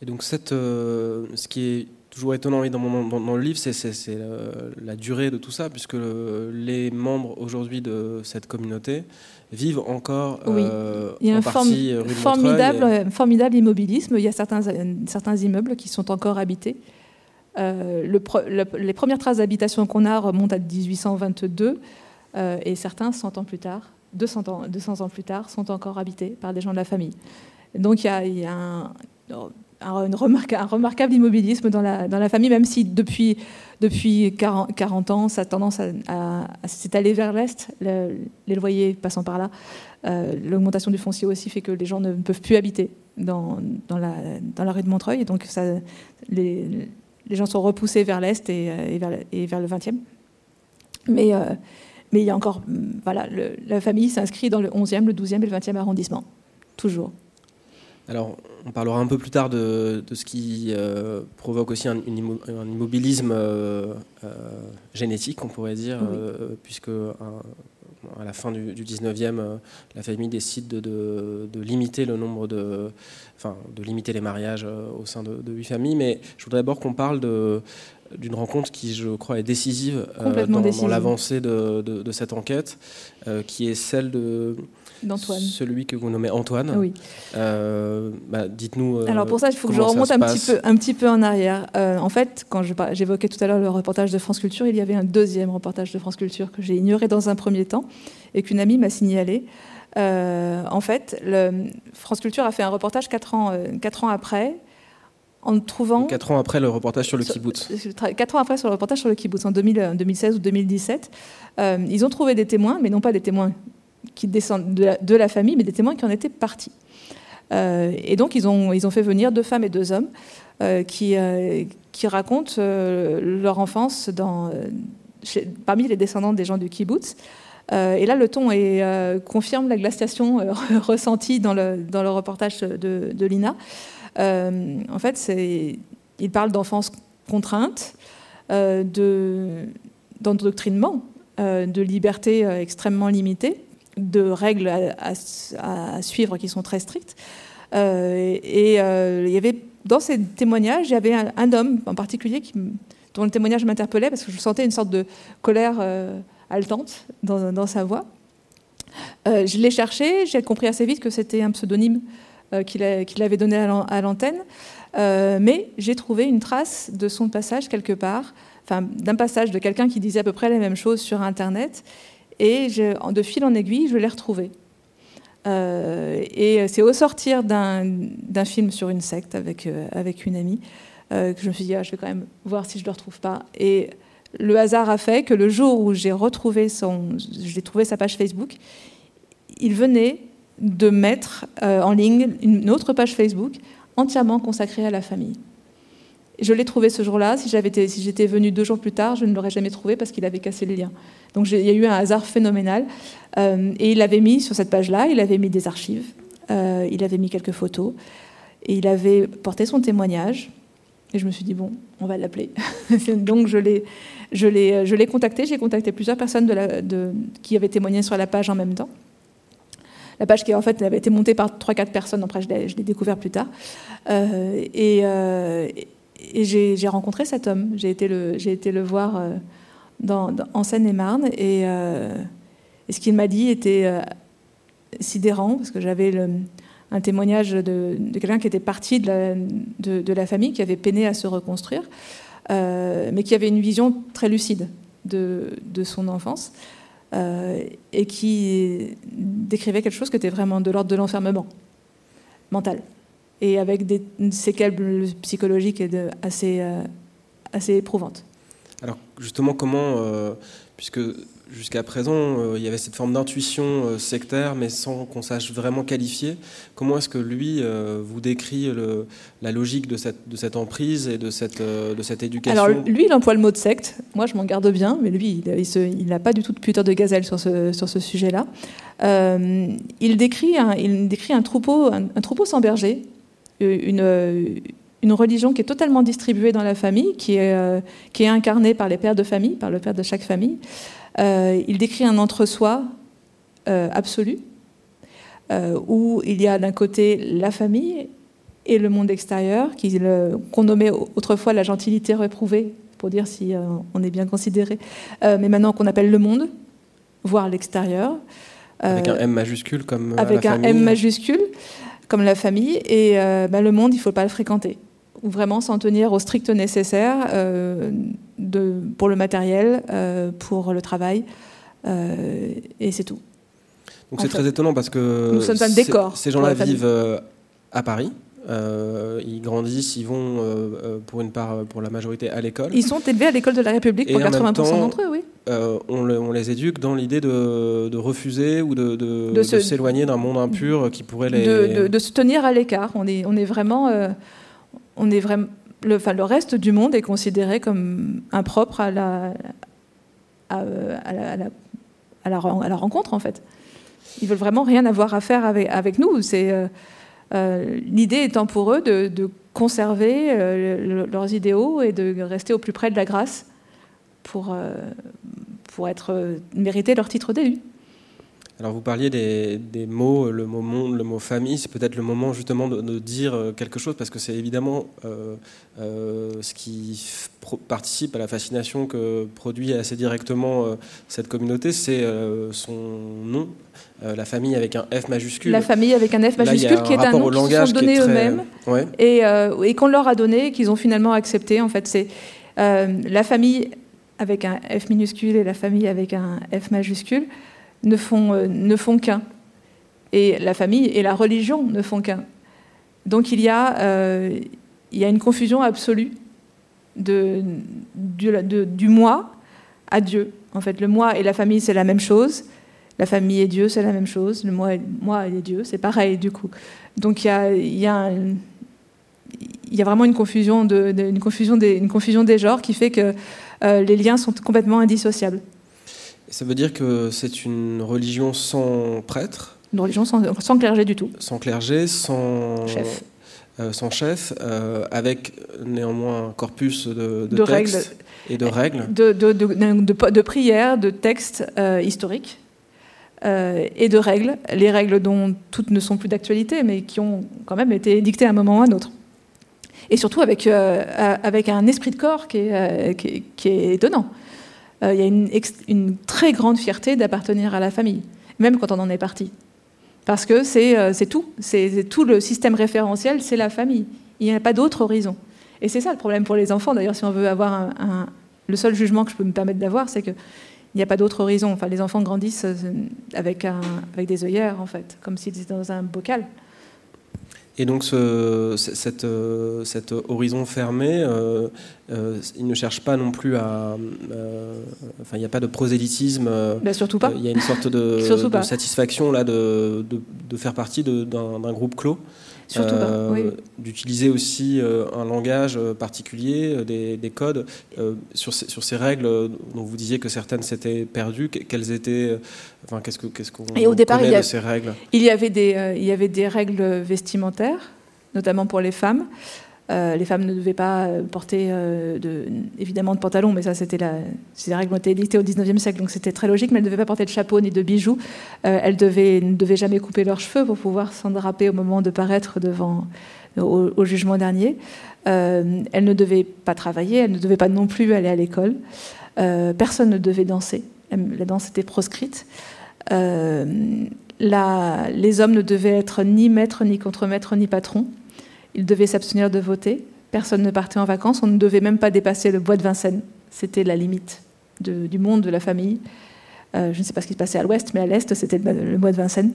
Et donc, cette, euh, ce qui est toujours étonnant dans, mon, dans, le livre, c'est la, durée de tout ça, puisque les membres aujourd'hui de cette communauté vivent encore oui. Euh, Il y a un formidable, formidable immobilisme. Il y a certains, certains immeubles qui sont encore habités. Euh, les premières traces d'habitation qu'on a remontent à 1822 euh, et certains, 100 ans plus tard, 200 ans, 200 ans plus tard, sont encore habités par des gens de la famille. Donc il y a, un, un, remarquable immobilisme dans la, dans la, famille, même si depuis, depuis 40, 40 ans, ça tendance à, s'étaler vers l'Est, les loyers passant par là. Euh, l'augmentation du foncier aussi fait que les gens ne peuvent plus habiter dans, dans, la, dans la rue de Montreuil. Donc ça, les, les gens sont repoussés vers l'Est et, euh, et, vers, le 20e. Mais, euh, mais il y a encore. Mm, voilà, la famille s'inscrit dans le 11e, le 12e et le 20e arrondissement. Toujours. Alors, on parlera un peu plus tard de, ce qui euh, provoque aussi un, immobilisme génétique, on pourrait dire, puisque à la fin du, 19e, la famille décide de, limiter le nombre de, enfin, de limiter les mariages euh, au sein de, huit familles. Mais je voudrais d'abord qu'on parle de, d'une rencontre qui, je crois, est décisive euh, dans, l'avancée de, cette enquête, euh, qui est celle de d'Antoine. Celui que vous nommez Antoine. Oui. Bah, dites-nous. Alors pour ça, il faut que je remonte un petit, peu, un petit peu en arrière. en fait, quand j'évoquais tout à l'heure le reportage de France Culture, il y avait un deuxième reportage de France Culture que j'ai ignoré dans un premier temps et qu'une amie m'a signalé. Euh, en fait, le, France Culture a fait un reportage 4 ans, euh, quatre ans après, en trouvant... 4 ans après le reportage sur le kibbutz. 4 ans après sur le reportage sur le kibbutz, en 2016 ou 2017. Euh, ils ont trouvé des témoins, mais non pas des témoins qui descendent de la, famille, mais des témoins qui en étaient partis. et donc, ils ont, ils ont fait venir deux femmes et deux hommes qui, qui racontent leur enfance dans, parmi les descendants des gens du kibbutz. Euh, et là, le ton euh, confirme la glaciation euh, ressentie dans le, dans le reportage de, de Lina. en fait, il parle d'enfance contrainte, d'endoctrinement, de, liberté extrêmement limitée, de règles à, suivre qui sont très strictes. et il y avait dans ces témoignages, il y avait un, homme en particulier qui, dont le témoignage m'interpellait parce que je sentais une sorte de colère haletante dans, sa voix. je l'ai cherché, j'ai compris assez vite que c'était un pseudonyme qu'il avait donné à l'antenne, mais j'ai trouvé une trace de son passage quelque part, enfin d'un passage de quelqu'un qui disait à peu près la même chose sur Internet, et de fil en aiguille, je l'ai retrouvé. Euh, et c'est au sortir d'un film sur une secte avec, euh, avec une amie euh, que je me suis dit, ah, je vais quand même voir si je ne le retrouve pas. Et le hasard a fait que le jour où j'ai retrouvé son, trouvé sa page Facebook, il venait de mettre en ligne une autre page Facebook entièrement consacrée à la famille. Je l'ai trouvé ce jour-là. Si j'étais si venu deux jours plus tard, je ne l'aurais jamais trouvé parce qu'il avait cassé les liens. Donc il y a eu un hasard phénoménal. Euh, et il avait mis sur cette page-là, il avait mis des archives, euh, il avait mis quelques photos, et il avait porté son témoignage. Et je me suis dit, bon, on va l'appeler. Donc je l'ai, je l'ai, je l'ai contacté. J'ai contacté plusieurs personnes qui avaient témoigné sur la page en même temps. La page qui en fait avait été montée par 3-4 personnes, après je l'ai, je l'ai découvert plus tard. Euh, et, et j'ai rencontré cet homme. J'ai été, été le voir euh, en Seine-et-Marne. Euh, et, ce qu'il m'a dit était euh, sidérant, parce que j'avais un témoignage de, quelqu'un qui était parti de, la, famille, qui avait peiné à se reconstruire, mais qui avait une vision très lucide de, son enfance. et qui décrivait quelque chose qui était vraiment de l'ordre de l'enfermement mental et avec des séquelles psychologiques assez, euh, assez éprouvantes. Alors justement, comment, euh, puisque jusqu'à présent, euh, il y avait cette forme d'intuition sectaire, mais sans qu'on sache vraiment qualifier, comment est-ce que lui vous décrit le, la logique de cette, de cette emprise et de cette, de cette éducation? Alors lui, il emploie le mot de secte. Moi, je m'en garde bien, mais lui, il n'a pas du tout de putain de gazelle sur ce, sur ce sujet-là. il, décrit un, il décrit un troupeau, un troupeau sans berger, une, une religion qui est totalement distribuée dans la famille, qui est, euh, qui est incarnée par les pères de famille, par le père de chaque famille. Euh, il décrit un entre-soi euh, absolu, où il y a d'un côté la famille et le monde extérieur, qu'on nommait autrefois la gentilité réprouvée, pour dire si on est bien considéré, mais maintenant qu'on appelle le monde, voire l'extérieur. Avec un M majuscule comme avec un M majuscule comme la famille. Et euh, bah, le monde, il ne faut pas le fréquenter. Ou vraiment s'en tenir au strict nécessaire euh, de, pour le matériel, euh, pour le travail. et c'est tout. Donc c'est très étonnant parce que nous sommes un décor. Ces gens-là vivent à Paris. Euh, ils grandissent, ils vont euh, pour une part, pour la majorité, à l'école. Ils sont élevés à l'école de la République pour 80% d'entre eux, oui. Euh, on, les éduque dans l'idée de, refuser ou de, de, s'éloigner d'un monde impur qui pourrait les. De, se tenir à l'écart. On est, on est vraiment. on est vraiment le, enfin, le reste du monde est considéré comme impropre à la, à, la, à, la, rencontre, en fait. Ils veulent vraiment rien avoir à faire avec, avec nous. C'est euh, l'idée étant pour eux de, conserver euh, leurs idéaux et de rester au plus près de la grâce pour, euh, pour être mériter leur titre d'élu. Alors vous parliez des, mots, le mot monde, le mot famille, c'est peut-être le moment justement de, dire quelque chose parce que c'est évidemment ce qui participe à la fascination que produit assez directement cette communauté, c'est son nom, euh, la famille avec un F majuscule. La famille avec un F majuscule, qui est un nom qu'ils se sont donné eux-mêmes. et, euh, et qu'on leur a donné et qu'ils ont finalement accepté. En fait, c'est euh, la famille avec un F minuscule et la famille avec un F majuscule ne font, ne font qu'un. Et la famille et la religion ne font qu'un. Donc il y, a, il y a une confusion absolue de, du, moi à Dieu. En fait, le moi et la famille, c'est la même chose la famille et Dieu, c'est la même chose. Le moi, moi et Dieu, c'est pareil du coup. Donc il y a, y, a y a, vraiment une confusion, de, une, confusion des, une confusion des genres qui fait que euh, les liens sont complètement indissociables. Ça veut dire que c'est une religion sans prêtre Une religion sans, sans, clergé du tout. Sans clergé, sans chef. Euh, sans chef, euh, avec néanmoins un corpus de, de, textes règles. et de règles. De, de prières, de textes historiques euh, et de règles, les règles dont toutes ne sont plus d'actualité, mais qui ont quand même été dictées à un moment ou à un autre. Et surtout avec, avec un esprit de corps qui est, qui est, étonnant. Il y a une, très grande fierté d'appartenir à la famille. même quand on en est parti. Parce que c'est tout. C'est tout le système référentiel, c'est la famille. Il n'y a pas d'autre horizon. Et c'est ça le problème pour les enfants. D'ailleurs, si on veut avoir le seul jugement que je peux me permettre d'avoir, c'est qu'il n'y a pas d'autre horizon. Enfin, les enfants grandissent avec, un, avec des œillères, en fait, comme s'ils étaient dans un bocal. Et donc ce, cette, euh, cet horizon fermé, euh, euh, il ne cherche pas non plus à... enfin, il n'y a pas de prosélytisme. Ben, surtout pas. Il y a une sorte de, satisfaction là de, de, de faire partie d'un groupe clos. Surtout euh, D'utiliser aussi euh, un langage euh, particulier, des, codes. sur, ces, sur ces règles dont vous disiez que certaines s'étaient perdues, quelles étaient. Enfin, qu'est-ce qu'on qu Et au départ, il y, de ces règles? Il y, avait des, il y avait des règles vestimentaires, notamment pour les femmes. Euh, les femmes ne devaient pas euh, porter euh, de, évidemment de pantalon, mais ça c'était la, ont été édictées au 19e siècle, donc c'était très logique, mais elles ne devaient pas porter de chapeau ni de bijoux. elles ne devaient jamais couper leurs cheveux pour pouvoir s'endraper au moment de paraître devant, au, jugement dernier. elles ne devaient pas travailler, elles ne devaient pas non plus aller à l'école. personne ne devait danser, la danse était proscrite. La, les hommes ne devaient être ni maîtres, ni contre-maîtres, ni patrons. Ils devaient s'abstenir de voter. Personne ne partait en vacances. On ne devait même pas dépasser le bois de Vincennes. C'était la limite du monde, de la famille. Euh, je ne sais pas ce qui se passait à l'ouest, mais à l'est, c'était le bois de Vincennes.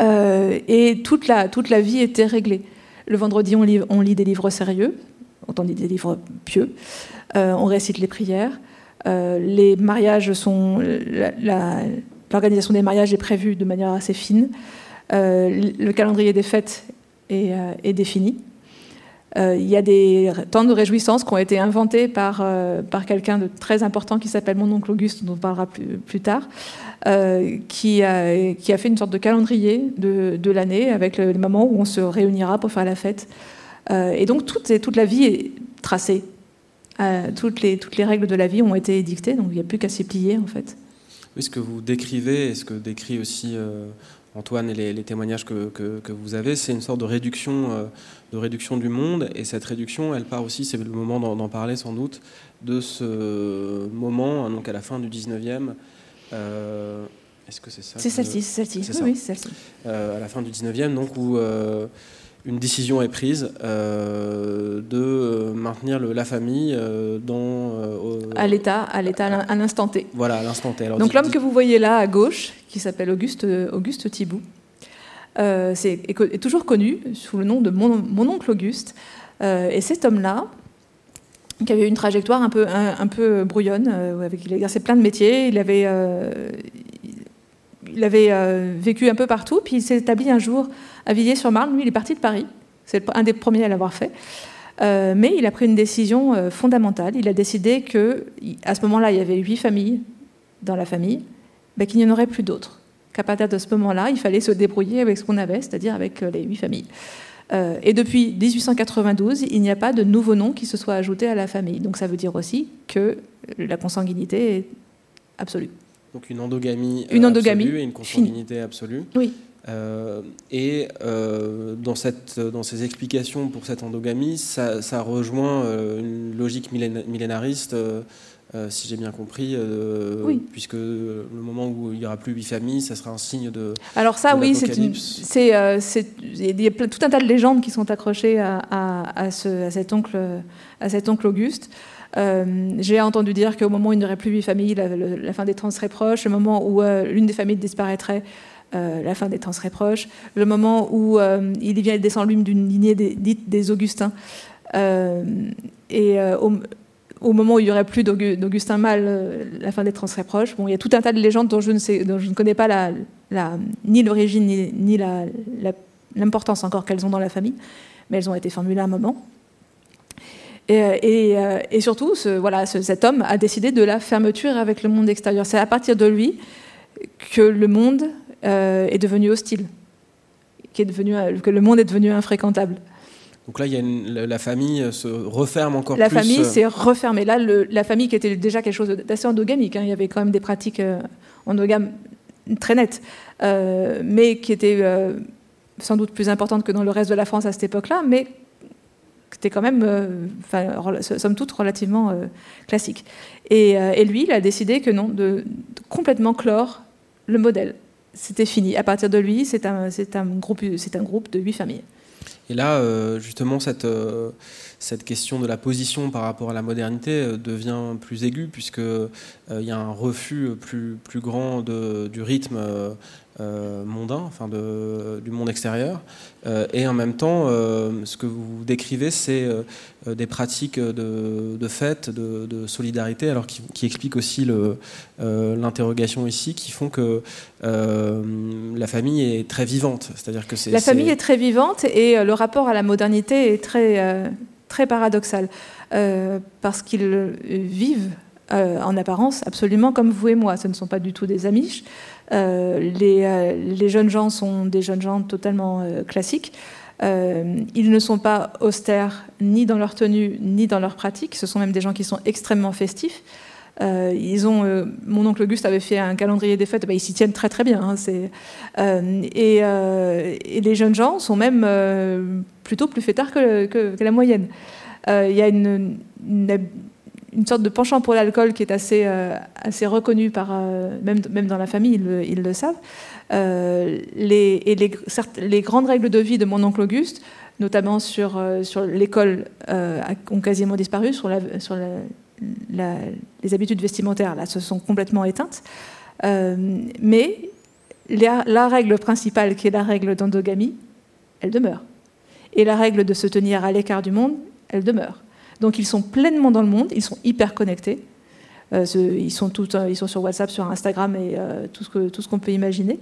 Euh, et toute la, toute la vie était réglée. Le vendredi, on lit, des livres sérieux, on lit des livres pieux, euh, on récite les prières. les mariages sont. L'organisation des mariages est prévue de manière assez fine. le calendrier des fêtes euh, est, définie. Euh, il y a des temps de réjouissance qui ont été inventés par, euh, par quelqu'un de très important qui s'appelle mon oncle Auguste, dont on parlera plus, plus tard, qui, a, qui a fait une sorte de calendrier de, de l'année avec le, les moments où on se réunira pour faire la fête. et donc toute, toute la vie est tracée. toutes, les, toutes les règles de la vie ont été édictées, donc il n'y a plus qu'à s'y plier en fait. Oui, ce que vous décrivez, et ce que décrit aussi Antoine et les, témoignages que, vous avez, c'est une sorte de réduction, euh, de réduction du monde. Et cette réduction, elle part aussi, c'est le moment d'en parler sans doute, de ce moment, hein, donc à la fin du 19e. Euh, est-ce que c'est ça C'est celle-ci, c'est celle-ci. Oui, c'est celle-ci. Euh, à la fin du 19e, donc, où une décision est prise de maintenir la famille dans à l'état à l'état à l'instant T. Voilà, à l'instant T. Donc l'homme que vous voyez là à gauche, qui s'appelle Auguste, Auguste Thibault. Euh, c'est, est, toujours connu sous le nom de mon, oncle Auguste. Euh, et cet homme-là, qui avait une trajectoire un peu, un, peu brouillonne, euh, avec, il a exercé plein de métiers, il avait, il avait vécu un peu partout, puis il s'est établi un jour à Villiers-sur-Marne. Lui, il est parti de Paris, c'est un des premiers à l'avoir fait. mais il a pris une décision fondamentale. Il a décidé que, à ce moment-là, il y avait huit familles dans la famille. Ben, qu'il n'y en aurait plus d'autres. Qu'à partir de ce moment-là, il fallait se débrouiller avec ce qu'on avait, c'est-à-dire avec euh, les huit familles. Euh, et depuis 1892, il n'y a pas de nouveau nom qui se soit ajouté à la famille. Donc ça veut dire aussi que la consanguinité est absolue. Donc une endogamie, une endogamie absolue et une consanguinité absolue. Oui. Euh, et dans, cette, dans ces explications pour cette endogamie, ça, ça rejoint une logique millénariste euh, si j'ai bien compris, euh, puisque le moment où il n'y aura plus huit familles, ça sera un signe de. Alors ça, oui, c'est euh, il y a tout un tas de légendes qui sont accrochées à, à, ce, à cet oncle, à cet oncle Auguste. J'ai entendu dire qu'au moment où il n'y aurait plus huit familles, la, fin des temps serait proche. Le moment où l'une des familles disparaîtrait, la fin des temps serait proche. Le moment où il vient descendre lui d'une lignée dite des Augustins. et au, au moment où il n'y aurait plus d'Augustin Mal, euh, la fin des temps serait proche. Bon, il y a tout un tas de légendes dont je ne, connais pas ni l'origine ni l'importance encore qu'elles ont dans la famille, mais elles ont été formulées à un moment. Et, euh, et, surtout, ce, voilà, cet homme a décidé de la fermeture avec le monde extérieur. C'est à partir de lui que le monde euh, est devenu hostile, est devenu, que le monde est devenu infréquentable. Donc là, il y a la famille se referme encore la plus. La famille euh, s'est refermée. Là, la famille qui était déjà quelque chose d'assez endogamique, hein, il y avait quand même des pratiques euh, endogames très nettes, euh, mais qui étaient sans doute plus importantes que dans le reste de la France à cette époque-là, mais qui étaient quand même, somme toute, relativement classiques. Et, lui, il a décidé que non, de, complètement clore le modèle. C'était fini. À partir de lui, c'est un, un, groupe, un groupe de huit familles. Et là, euh, justement, cette, euh, cette question de la position par rapport à la modernité euh, devient plus aiguë, puisqu'il y a un refus plus, plus grand de, du rythme mondain, enfin de, du monde extérieur. et en même temps, ce que vous décrivez, c'est des pratiques de, de fête, de, de, solidarité, alors qui, qui expliquent aussi l'interrogation ici, qui font que la famille est très vivante. C'est-à-dire que c'est la famille est très vivante et le rapport à la modernité est très, euh, très paradoxal, euh, parce qu'ils vivent euh, en apparence absolument comme vous et moi. Ce ne sont pas du tout des amiches. Les, les, jeunes gens sont des jeunes gens totalement classiques. ils ne sont pas austères ni dans leur tenue ni dans leur pratique. Ce sont même des gens qui sont extrêmement festifs. Euh, euh, mon oncle Auguste avait fait un calendrier des fêtes, bah, ils s'y tiennent très très bien. Hein, euh, et, les jeunes gens sont même plutôt plus fêtards que, la moyenne. Il y a une, sorte de penchant pour l'alcool qui est assez, assez reconnu par, même, même dans la famille, ils, le savent. les, et les, grandes règles de vie de mon oncle Auguste, notamment sur, l'école, ont quasiment disparu, sur les habitudes vestimentaires là, se sont complètement éteintes. Euh, mais la, règle principale, qui est la règle d'endogamie, elle demeure. Et la règle de se tenir à l'écart du monde, elle demeure. Donc ils sont pleinement dans le monde, ils sont hyper connectés. Euh, ils, sont euh, ils sont sur WhatsApp, sur Instagram et tout ce qu'on peut imaginer.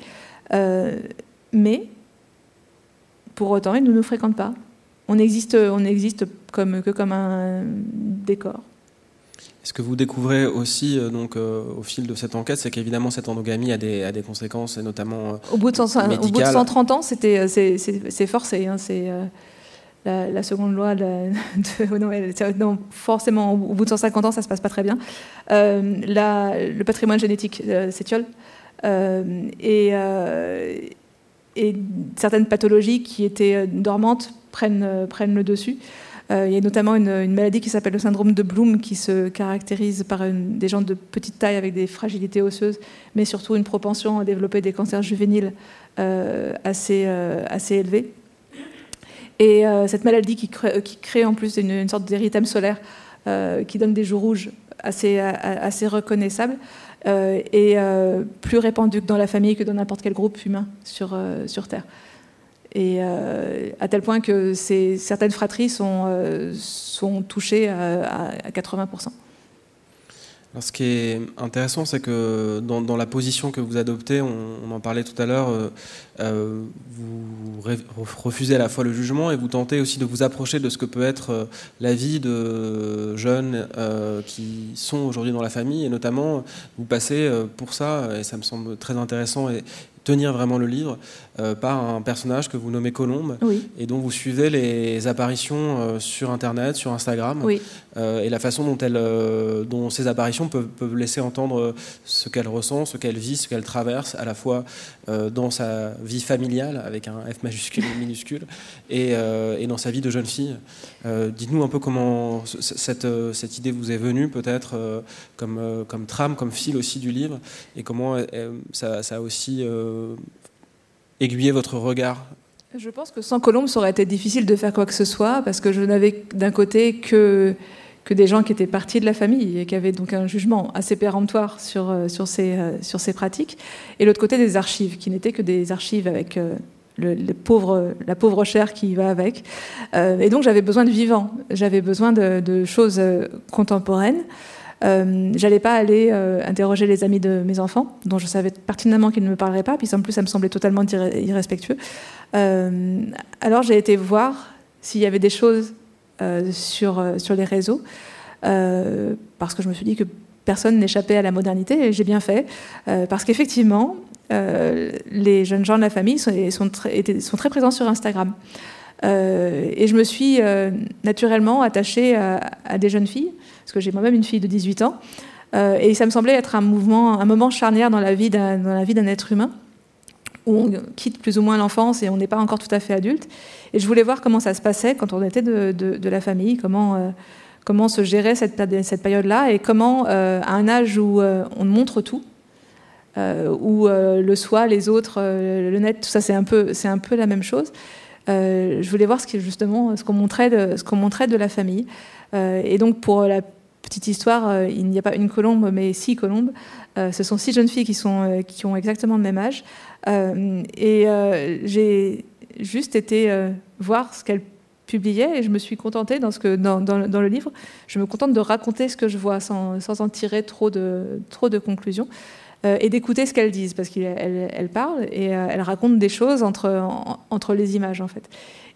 mais pour autant, ils ne nous fréquentent pas. On existe, on existe comme, que comme un décor. Ce que vous découvrez aussi euh, donc, euh, au fil de cette enquête, c'est qu'évidemment cette endogamie a des, a des conséquences, et notamment euh, au, bout de 130 ans, c'était, c'est, forcé. Hein, c'est la, seconde loi de, non, forcément, au bout de 150 ans, ça se passe pas très bien. le patrimoine génétique s'étiole. et, et certaines pathologies qui étaient dormantes prennent, le dessus. Euh, il y a notamment une, maladie qui s'appelle le syndrome de Bloom qui se caractérise par des gens de petite taille avec des fragilités osseuses, mais surtout une propension à développer des cancers juvéniles euh, euh, assez élevés. Et cette maladie qui crée, en plus une, sorte d'érythème solaire qui donne des joues rouges assez, assez reconnaissables est plus répandue dans la famille que dans n'importe quel groupe humain sur, Terre et euh, à tel point que certaines fratries sont, euh, sont touchées à, 80%. Ce qui est intéressant, c'est que dans, la position que vous adoptez, on, en parlait tout à l'heure, euh, vous refusez à la fois le jugement et vous tentez aussi de vous approcher de ce que peut être la vie de jeunes qui sont aujourd'hui dans la famille, et notamment vous passez pour ça, et ça me semble très intéressant et, tenir vraiment le livre euh, par un personnage que vous nommez Colombe et dont vous suivez les apparitions euh, sur Internet, sur Instagram euh, et la façon dont, elle, dont ces apparitions peuvent, peuvent laisser entendre ce qu'elle ressent, ce qu'elle vit, ce qu'elle traverse à la fois dans sa vie familiale avec un F majuscule et minuscule et, et, dans sa vie de jeune fille. Dites-nous un peu comment cette, cette idée vous est venue peut-être comme, comme trame, comme fil aussi du livre et comment ça, ça a aussi aiguiller votre regard Je pense que sans Colombe, ça aurait été difficile de faire quoi que ce soit, parce que je n'avais d'un côté que, que des gens qui étaient partis de la famille et qui avaient donc un jugement assez péremptoire sur, euh, sur, ces, euh, sur ces pratiques, et l'autre côté des archives, qui n'étaient que des archives avec... Le, pauvres, la pauvre chair qui va avec. et donc j'avais besoin de vivants, j'avais besoin de choses contemporaines. Euh, j'allais pas aller euh, interroger les amis de mes enfants, dont je savais pertinemment qu'ils ne me parleraient pas, puis en plus ça me semblait totalement irrespectueux. Euh, alors j'ai été voir s'il y avait des choses sur, sur les réseaux, parce que je me suis dit que personne n'échappait à la modernité, et j'ai bien fait, parce qu'effectivement, les jeunes gens de la famille sont, très présents sur Instagram. Et je me suis naturellement attachée à, des jeunes filles parce que j'ai moi-même une fille de 18 ans. Euh, et ça me semblait être un moment charnière dans la vie d'un être humain, où on quitte plus ou moins l'enfance et on n'est pas encore tout à fait adulte. Et je voulais voir comment ça se passait quand on était de, la famille, comment, euh, se gérait cette, période-là, et comment, euh, à un âge où on montre tout, ou le soi, les autres, le net, tout ça, c'est un peu la même chose. Je voulais voir ce justement ce qu'on montrait de, la famille. et donc pour la petite histoire, il n'y a pas une colombe, mais six colombes. ce sont six jeunes filles qui, ont exactement le même âge. et j'ai juste été voir ce qu'elles publiais et je me suis contentée dans, le livre, je me contente de raconter ce que je vois sans, en tirer trop de, conclusions euh, et d'écouter ce qu'elles disent parce qu'elles elle parlent et euh, elles racontent des choses entre, entre les images en fait.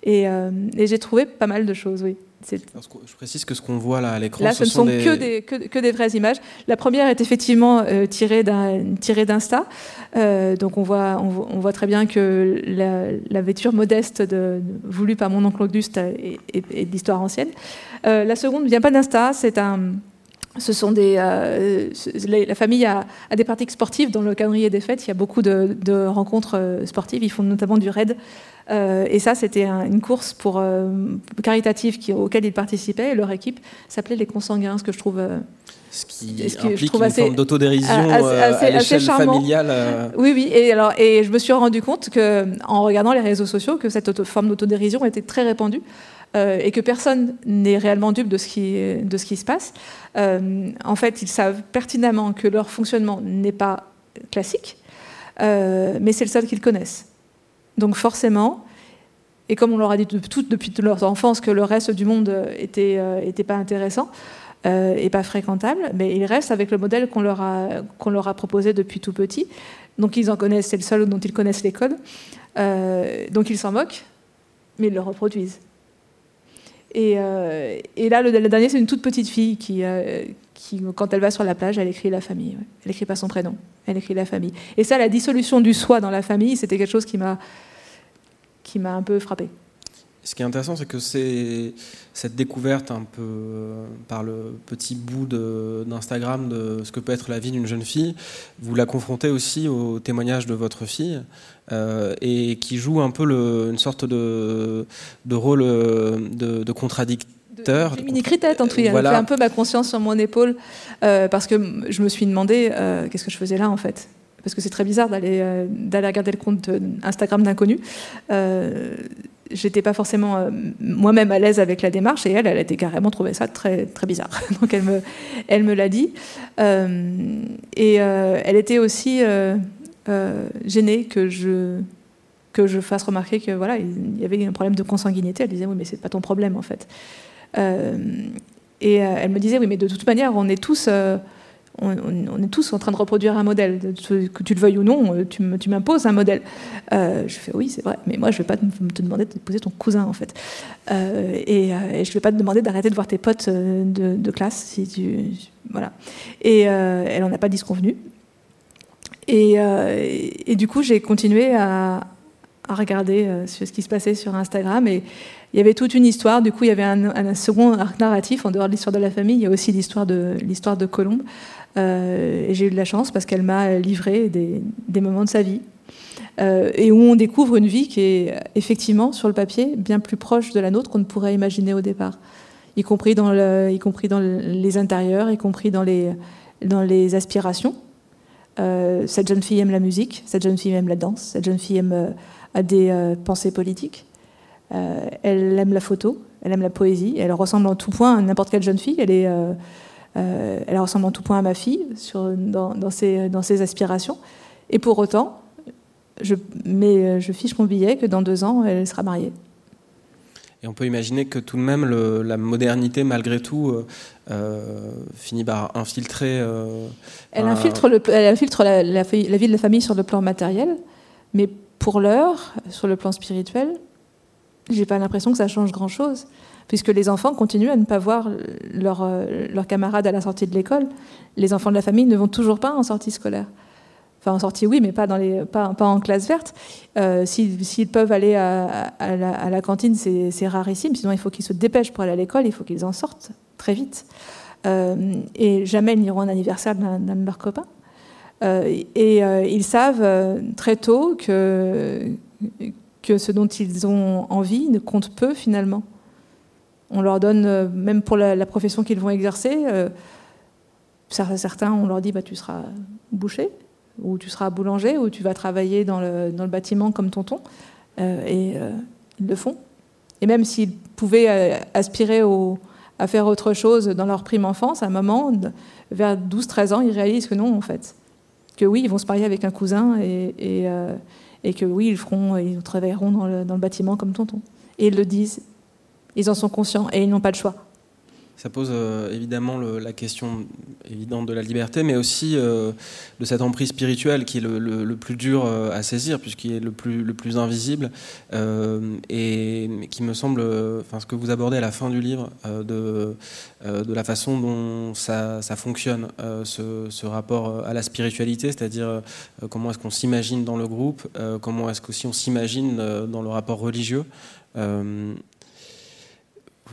Et, euh, et j'ai trouvé pas mal de choses, oui. Je précise que ce qu'on voit là à l'écran, là, ce, ne sont, que, des, que, des, vraies images. La première est effectivement euh, tirée d'Insta. Euh, donc on voit, on, voit très bien que la, la vêture modeste de, voulue par mon oncle Auguste est, est, d'histoire ancienne. Euh, la seconde ne vient pas d'Insta, c'est un ce sont des, euh, la famille a, des pratiques sportives dans le calendrier des fêtes. Il y a beaucoup de, de rencontres sportives. Ils font notamment du raid euh, et ça, c'était une course pour, euh, caritative qui, auquel ils participaient. Et leur équipe s'appait les Consanguins, ce que je trouve. Euh, ce qui ce implique une assez, forme d'autodérision à l'échelle familiale. Oui, oui. Et, alors, et je me suis rendu compte que, en regardant les réseaux sociaux, que cette forme d'autodérision était très répandue. Et que personne n'est réellement dupe de ce qui, de se passe. en fait, ils savent pertinemment que leur fonctionnement n'est pas classique, mais c'est le seul qu'ils connaissent. Donc forcément, et comme on leur a dit tout, depuis leur enfance que le reste du monde était, euh, était pas intéressant euh, et pas fréquentable, mais ils restent avec le modèle qu'on leur, a, proposé depuis tout petit. Donc ils en connaissent, c'est le seul dont ils connaissent les codes. Euh, donc ils s'en moquent, mais ils le reproduisent. Et, et là, le, dernier, c'est une toute petite fille qui, qui, quand elle va sur la plage, elle écrit la famille. Elle écrit pas son prénom, elle écrit la famille. Et ça, la dissolution du soi dans la famille, c'était quelque chose qui m'a qui m'a un peu frappé. Ce qui est intéressant, c'est que c'est cette découverte un peu par le petit bout d'Instagram de, ce que peut être la vie d'une jeune fille, vous la confrontez aussi au témoignage de votre fille euh, et qui joue un peu le, une sorte de, de rôle de, de contradicteur. J'ai mis tête en tout cas, voilà. un peu ma conscience sur mon épaule euh, parce que je me suis demandé euh, qu'est-ce que je faisais là en fait parce que c'est très bizarre d'aller euh, d'aller regarder le compte Instagram d'inconnus. Euh, J'étais pas forcément euh, moi-même à l'aise avec la démarche et elle, elle été carrément trouvé ça très très bizarre. Donc elle me elle me l'a dit euh, et elle était aussi gênée que je que je fasse remarquer que voilà il y avait un problème de consanguinité. Elle disait oui mais c'est pas ton problème en fait. et elle me disait oui mais de toute manière on est tous on, est tous en train de reproduire un modèle. Que tu le veuilles ou non, euh, tu m'imposes un modèle. Euh, je fais oui, c'est vrai, mais moi je ne vais pas te demander d'épouser ton cousin en fait. Euh, et, je ne vais pas te demander d'arrêter de voir tes potes de, classe. Si tu, voilà. Et elle n'en a pas disconvenu. Et, et du coup, j'ai continué à, regarder ce qui se passait sur Instagram. Et il y avait toute une histoire. Du coup, il y avait un, second arc narratif en dehors de l'histoire de la famille. Il y a aussi l'histoire de l'histoire de Colombe. Euh, et j'ai eu de la chance parce qu'elle m'a livré des, moments de sa vie. Euh, et où on découvre une vie qui est effectivement, sur le papier, bien plus proche de la nôtre qu'on ne pourrait imaginer au départ, y compris dans, les intérieurs, y compris dans les, aspirations. Euh, cette jeune fille aime la musique, cette jeune fille aime la danse, cette jeune fille aime, a des pensées politiques. elle aime la photo, elle aime la poésie, elle ressemble en tout point à n'importe quelle jeune fille. Elle est euh, elle ressemble en tout point à ma fille sur, dans, ses, dans, ses, aspirations. Et pour autant, je, mais je fiche mon billet que dans deux ans, elle sera mariée. Et on peut imaginer que tout de même la modernité, malgré tout, euh, euh, finit par infiltrer. elle, infiltre le, elle infiltre la, la, vie de la famille sur le plan matériel, mais pour l'heure, sur le plan spirituel, j'ai pas l'impression que ça change grand-chose puisque les enfants continuent à ne pas voir leurs euh, camarades à la sortie de l'école. Les enfants de la famille ne vont toujours pas en sortie scolaire. Enfin, en sortie, oui, mais pas, en classe verte. Euh, s'ils peuvent aller à, la, cantine, c'est rarissime. Sinon, il faut qu'ils se dépêchent pour aller à l'école. Il faut qu'ils en sortent très vite. Euh, et jamais ils n'iront à anniversaire d'un de leurs copains. et ils savent très tôt que ce dont ils ont envie ne compte peu finalement. On leur donne, euh, même pour la, profession qu'ils vont exercer, euh, certains, on leur dit bah, tu seras boucher. ou tu seras boulanger, ou tu vas travailler dans le, bâtiment comme tonton. et ils le font. Et même s'ils pouvaient aspirer à faire autre chose dans leur prime enfance, à un moment, vers 12-13 ans, ils réalisent que non, en fait. Que oui, ils vont se marier avec un cousin euh, et que oui, ils, feront, ils travailleront dans le, dans le bâtiment comme tonton. Et ils le disent, ils en sont conscients et ils n'ont pas le choix. Ça pose euh, évidemment la question évidente de la liberté, mais aussi euh, de cette emprise spirituelle qui est le, plus dur euh, à saisir, puisqu'il est le plus, le plus invisible, et qui me semble, enfin ce que vous abordez à la fin du livre, de, la façon dont ça, fonctionne, ce, ce, rapport à la spiritualité, c'est-à-dire comment est-ce qu'on s'imagine dans le groupe, comment est-ce qu'aussi on s'imagine dans le rapport religieux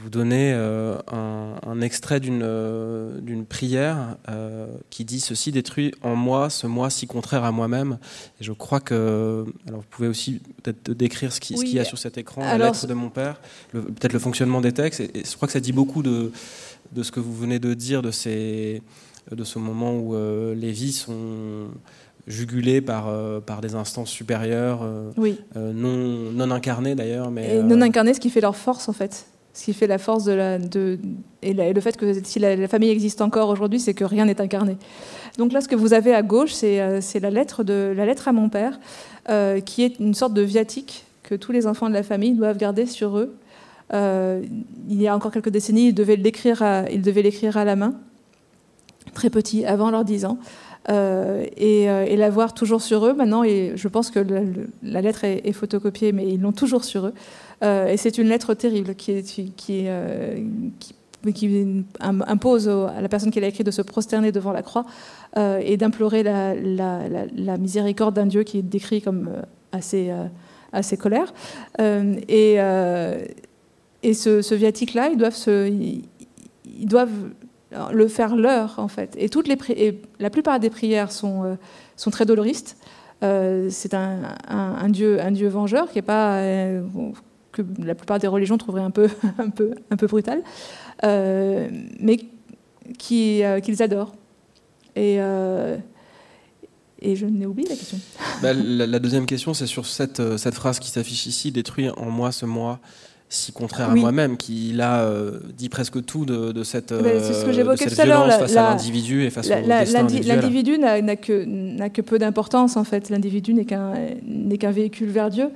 vous donnez euh, un, un, extrait d'une euh, prière euh, qui dit Ceci détruit en moi ce moi si contraire à moi-même. Et je crois que. Alors, vous pouvez aussi peut-être décrire ce qu'il oui. y a sur cet écran, alors, la lettre de mon père, peut-être le fonctionnement des textes. Et, et, je crois que ça dit beaucoup de, de ce que vous venez de dire, de, ces, de ce moment où les vies sont jugulées par, euh, par des instances supérieures, euh, oui. non, non incarnées d'ailleurs. Mais, non incarnées, ce qui fait leur force en fait ce qui fait la force de la, de, et, le fait que si la, famille existe encore aujourd'hui, c'est que rien n'est incarné. Donc là, ce que vous avez à gauche, c'est euh, la lettre la lettre à mon père, euh, qui est une sorte de viatique que tous les enfants de la famille doivent garder sur eux. Euh, il y a encore quelques décennies, ils devaient l'écrire à, ils devaient l'écrire à la main, très petit, avant leurs 10 ans. Euh, et, euh, et l'avoir toujours sur eux. Maintenant, et je pense que la lettre est, photocopiée, mais ils l'ont toujours sur eux. Euh, et c'est une lettre terrible qui, qui, qui, impose à la personne qui l'a écrit de se prosterner devant la croix et d'implorer la, miséricorde d'un Dieu qui est décrit comme assez, assez colère. et, et ce, ce viatique-là, ils doivent ils doivent le faire leur en fait. Et, toutes les la plupart des prières sont, euh, sont très doloristes. Euh, c'est un, un, dieu, un dieu vengeur qui est pas euh, que la plupart des religions trouveraient un peu, un peu, un peu brutal, mais qui, qu'ils adorent. Et, et je n'ai oublié la question. Bah, la, deuxième question, c'est sur cette, cette phrase qui s'affiche ici détruit en moi ce moi si contraire oui. à moi-même, qui là euh, dit presque tout de, de cette, ben, ce que de cette violence face la, à l'individu et face la, au L'individu n'a que, que peu d'importance en fait. L'individu n'est qu'un qu véhicule vers Dieu.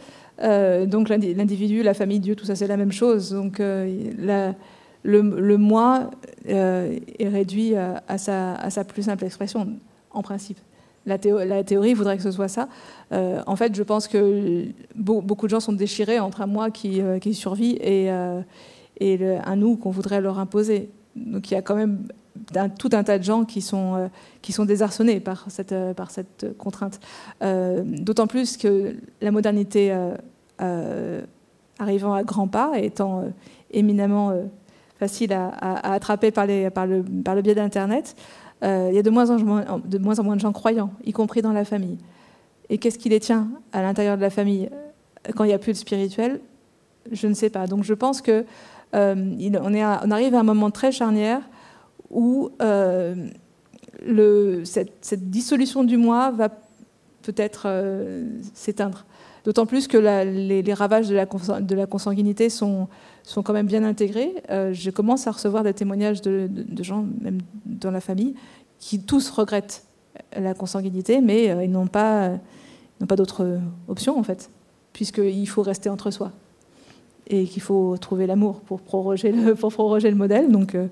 Euh, donc l'individu, la famille, Dieu, tout ça c'est la même chose. Donc euh, le, le, moi euh, est réduit à, à, sa, à sa plus simple expression, en principe. La, théo la, théorie voudrait que ce soit ça. Euh, en fait, je pense que be beaucoup de gens sont déchirés entre un moi qui, euh, survit et, euh, un nous qu'on voudrait leur imposer. Donc il y a quand même tout un tas de gens qui sont, désarçonnés par cette, contrainte. D'autant plus que la modernité arrivant à grands pas et étant éminemment facile à, attraper par, le, biais d'Internet, il y a de moins, en moins, de gens croyants, y compris dans la famille. Et qu'est-ce qui les tient à l'intérieur de la famille? Quand il n'y a plus de spirituel Je ne sais pas. Donc je pense que euh, arrive à un moment très charnière où euh, cette, dissolution du moi va peut-être euh, s'éteindre. D'autant plus que les, ravages de la, consanguinité sont, sont quand même bien intégrés. Euh, je commence à recevoir des témoignages de, gens, même dans la famille, qui tous regrettent la consanguinité, mais euh, ils n'ont pas, n'ont pas d'autre option, en fait, puisqu'il faut rester entre soi et qu'il faut trouver l'amour pour proroger le, pour proroger le modèle. Donc, euh,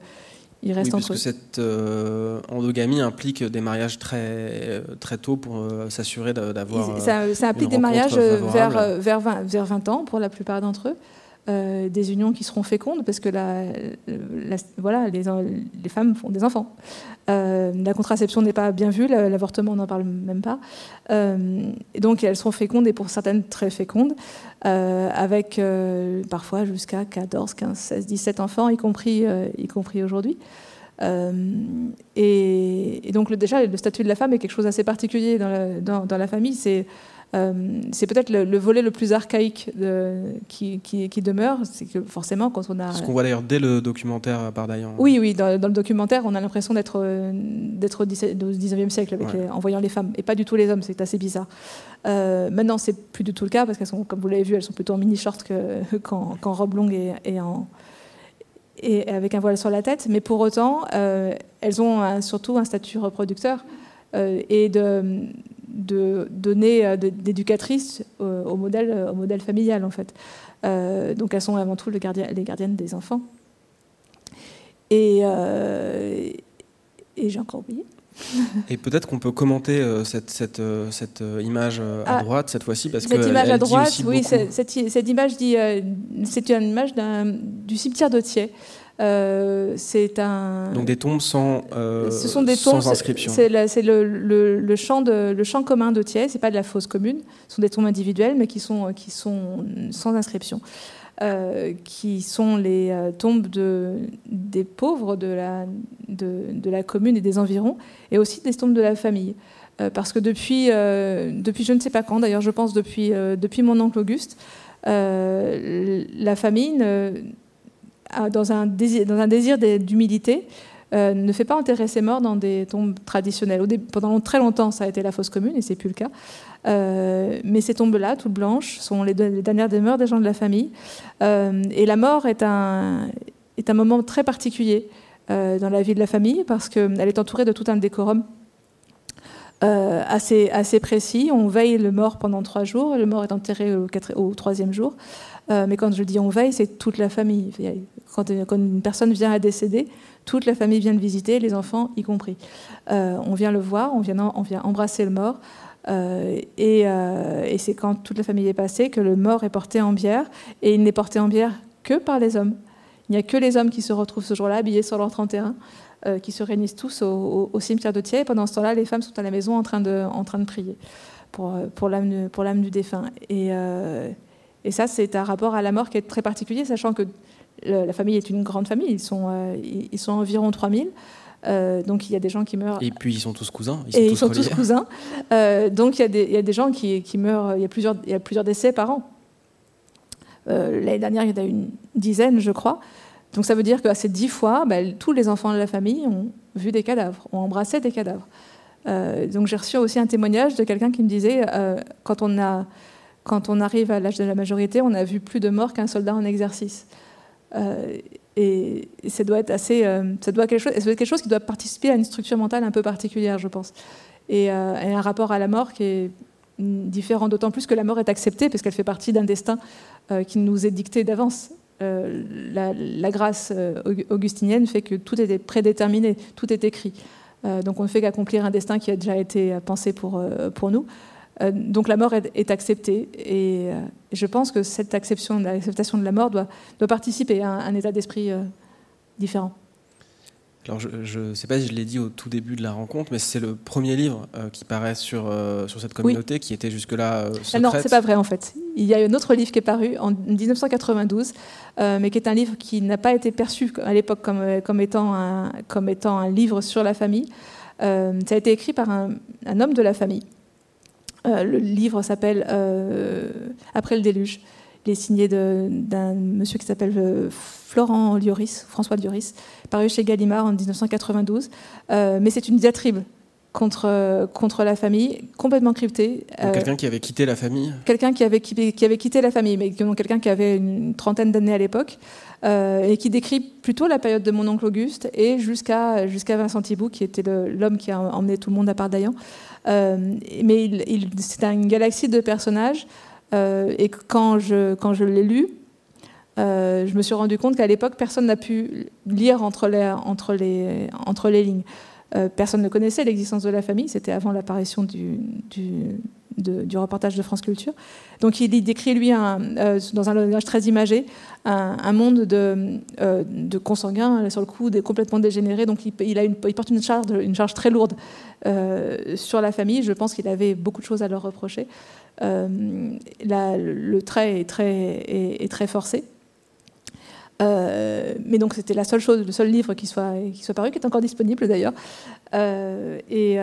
il reste oui, entre cette euh, endogamie implique des mariages très, très tôt pour euh, s'assurer d'avoir. Ça, ça, implique des mariages vers, vers, 20, vers 20 ans pour la plupart d'entre eux euh, des unions qui seront fécondes parce que voilà, les, femmes font des enfants. Euh, la contraception n'est pas bien vue, l'avortement on n'en parle même pas. Euh, et donc elles seront fécondes et pour certaines très fécondes, euh, avec euh, parfois jusqu'à 14, 15, 16, 17 enfants, y compris, euh, compris aujourd'hui. Et, donc déjà le statut de la femme est quelque chose d'assez particulier dans la, dans la famille. C'est c'est peut-être le, volet le plus archaïque qui, demeure, c'est que forcément quand on a... Ce qu'on voit d'ailleurs dès le documentaire par d'ailleurs. Oui, oui, dans, le documentaire, on a l'impression d'être d'être au 19e siècle avec en voyant les femmes, et pas du tout les hommes, c'est assez bizarre. maintenant, c'est plus du tout le cas, parce qu'elles sont, comme vous l'avez vu, elles sont plutôt en mini-short qu'en robe longue et, en, et avec un voile sur la tête, mais pour autant, elles ont surtout un statut reproducteur et de, de donner euh, d'éducatrices au, modèle, au modèle familial, en fait. Euh, donc elles sont avant tout le gardien, les gardiennes des enfants. Et, euh, et j'ai encore oublié. Et peut-être qu'on peut commenter cette, cette, cette, image à ah, droite cette fois-ci parce cette que image à droite, oui, cette, cette, image dit, c'est une image du cimetière. Euh, c'est un. Donc des tombes sans, euh, Ce sont des tombes, sans inscription. C'est le, le, le, champ de, le champ commun de Thiers. C'est pas de la fosse commune. Ce sont des tombes individuelles, mais qui sont, qui sont sans inscription. Euh, qui sont les tombes de, des pauvres de la, de, de, la commune et des environs, et aussi des tombes de la famille. parce que depuis, depuis je ne sais pas quand, d'ailleurs je pense depuis, depuis mon oncle Auguste, la famille dans un désir, d'humilité, euh, ne fait pas enterrer ses morts dans des tombes traditionnelles. pendant très longtemps, ça a été la fosse commune, et c'est plus le cas. Euh, mais ces tombes-là, toutes blanches, sont les, dernières demeures des gens de la famille. Euh, et la mort est un, moment très particulier dans la vie de la famille, parce qu'elle est entourée de tout un décorum assez, précis. On veille le mort pendant trois jours, le mort est enterré au troisième jour. Mais quand je dis on veille, c'est toute la famille. Quand, une personne vient à décéder, toute la famille vient le visiter, les enfants y compris. Euh, on vient le voir, on vient, embrasser le mort. Euh, euh, et, c'est quand toute la famille est passée que le mort est porté en bière. Et il n'est porté en bière que par les hommes. Il n'y a que les hommes qui se retrouvent ce jour-là habillés sur leur 31, qui se réunissent tous au, cimetière de Thiers. Et pendant ce temps-là, les femmes sont à la maison en train de, en prier pour, pour l'âme du défunt. Et, et ça, c'est un rapport à la mort qui est très particulier, sachant que la famille est une grande famille, ils sont, euh, ils sont environ 3000. Euh, donc il y a des gens qui meurent. Et puis ils sont tous cousins. Ils sont et tous ils sont tous cousins. Euh, donc il y, a des, il y, a des, gens qui, qui, meurent, il y, a plusieurs, il y a plusieurs décès par an. L'année dernière, il y en a une dizaine, je crois. Donc ça veut dire que ces dix fois, bah, tous les enfants de la famille ont vu des cadavres, ont embrassé des cadavres. donc j'ai reçu aussi un témoignage de quelqu'un qui me disait, quand, on a, quand on arrive à l'âge de la majorité, on a vu plus de morts qu'un soldat en exercice. Euh, et, ça doit être assez, euh, ça doit quelque chose, quelque chose qui doit participer à une structure mentale un peu particulière, je pense, et, euh, un rapport à la mort qui est différent, d'autant plus que la mort est acceptée parce qu'elle fait partie d'un destin qui nous est dicté d'avance. La, grâce augustinienne fait que tout est prédéterminé, tout est écrit. donc on ne fait qu'accomplir un destin qui a déjà été pensé pour nous. Euh, donc la mort est, acceptée et euh, je pense que cette acceptation, l'acceptation de la mort doit, doit participer à un, état d'esprit euh, différent. Alors je ne sais pas si je l'ai dit au tout début de la rencontre, mais c'est le premier livre qui paraît sur, sur cette communauté qui était jusque-là secrète. Ah non, c'est pas vrai en fait. Il y a un autre livre qui est paru en 1992, mais qui est un livre qui n'a pas été perçu à l'époque comme, comme, étant un, comme étant un livre sur la famille. ça a été écrit par un, un homme de la famille le livre s'appelle euh, Après le déluge. Il est signé d'un monsieur qui s'appelle euh, Florent Lioris, François Lioris, paru chez Gallimard en 1992. mais c'est une diatribe contre, contre la famille, complètement cryptée. quelqu'un qui avait quitté la famille Quelqu'un qui avait, qui, avait quitté la famille, mais quelqu'un qui avait une trentaine d'années à l'époque, et qui décrit plutôt la période de mon oncle Auguste et jusqu'à jusqu'à Vincent Thibault, qui était l'homme qui a emmené tout le monde à part d'Ayan. Euh, mais c'est une galaxie de personnages. Euh, et quand je, quand je l'ai lu, euh, je me suis rendu compte qu'à l'époque, personne n'a pu lire entre les, entre les, entre les lignes. Personne ne connaissait l'existence de la famille, c'était avant l'apparition du, reportage de France Culture. Donc il décrit, lui, un, dans un langage très imagé, un, monde de, de, consanguins, sur le coup, complètement dégénérés. Donc il, a une, porte une charge, très lourde euh, sur la famille, je pense qu'il avait beaucoup de choses à leur reprocher. Euh, le trait est, très forcé. Euh, mais donc c'était la seule chose, le seul livre qui soit, qui soit paru, qui est encore disponible d'ailleurs, et,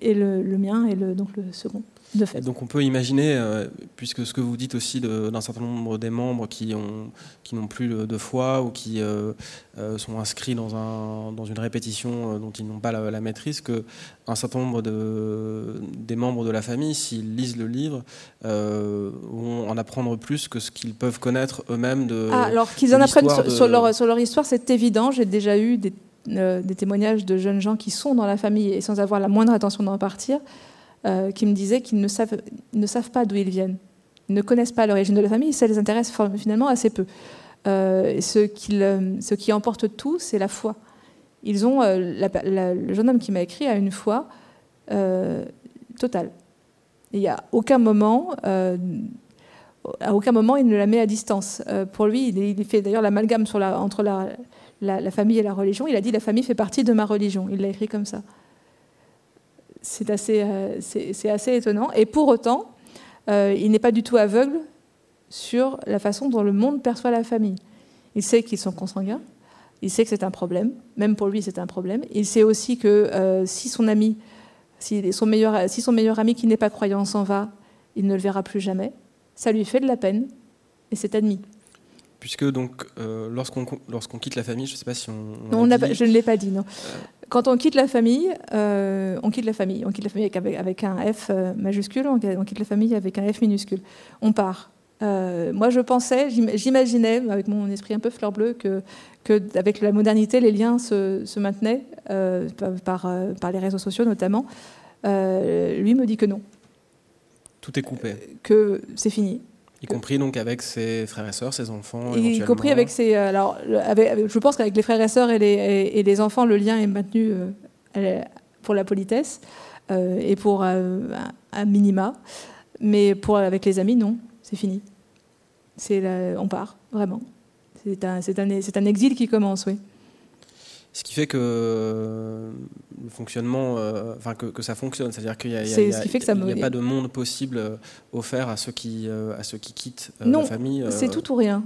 et le, mien le, donc le second. De fait. Donc on peut imaginer, euh, puisque ce que vous dites aussi d'un certain nombre des membres qui ont qui n'ont plus de foi ou qui euh, euh, sont inscrits dans un dans une répétition dont ils n'ont pas la, maîtrise, que un certain nombre de des membres de la famille, s'ils lisent le livre, vont en apprendre plus que ce qu'ils peuvent connaître eux-mêmes de. Ah, alors qu'ils en apprennent sur, leur sur leur histoire, c'est évident. J'ai déjà eu des des témoignages de jeunes gens qui sont dans la famille et sans avoir la moindre intention d'en partir, euh, qui me disaient qu'ils ne savent, ne savent pas d'où ils viennent. Ils ne connaissent pas l'origine de la famille, ça les intéresse finalement assez peu. Euh, ce, qui, ce, qui, emporte tout, c'est la foi. Ils ont, euh, le jeune homme qui m'a écrit a une foi totale. Il n'y a aucun moment, à aucun moment, il ne la met à distance. pour lui, il, fait d'ailleurs l'amalgame entre la, la, famille et la religion. Il a dit la famille fait partie de ma religion. Il l'a écrit comme ça c'est assez, euh, assez étonnant. Et pour autant, euh, il n'est pas du tout aveugle sur la façon dont le monde perçoit la famille. Il sait qu'ils sont consanguins, il sait que c'est un problème, même pour lui c'est un problème. Il sait aussi que euh, si son ami, si son meilleur ami qui n'est pas croyant s'en va, il ne le verra plus jamais. Ça lui fait de la peine et c'est admis. Puisque donc lorsqu'on lorsqu'on quitte la famille, je ne sais pas si on. non, je ne l'ai pas dit, non. Quand on quitte la famille, euh, on quitte la famille. On quitte la famille avec, un F euh, majuscule, on, quitte la famille avec un F minuscule. On part. Euh, moi, je pensais, j'imaginais, avec mon esprit un peu fleur bleue, que, que avec la modernité, les liens se, maintenaient par, par les réseaux sociaux notamment. lui me dit que non. Tout est coupé. que c'est fini. Y compris donc avec ses frères et sœurs, ses enfants. Y compris avec ses. Euh, alors, je pense qu'avec les frères et sœurs et les, et, les, enfants, le lien est maintenu euh, pour la politesse euh, et pour un, minima. Mais pour, avec les amis, non, c'est fini. C'est on part, vraiment. C'est un, un, un exil qui commence, oui. Ce qui fait que euh, le fonctionnement, euh, enfin que, ça fonctionne, c'est-à-dire qu'il n'y a, a, pas de monde possible euh, offert à ceux qui, à ceux qui quittent la famille. c'est tout ou rien.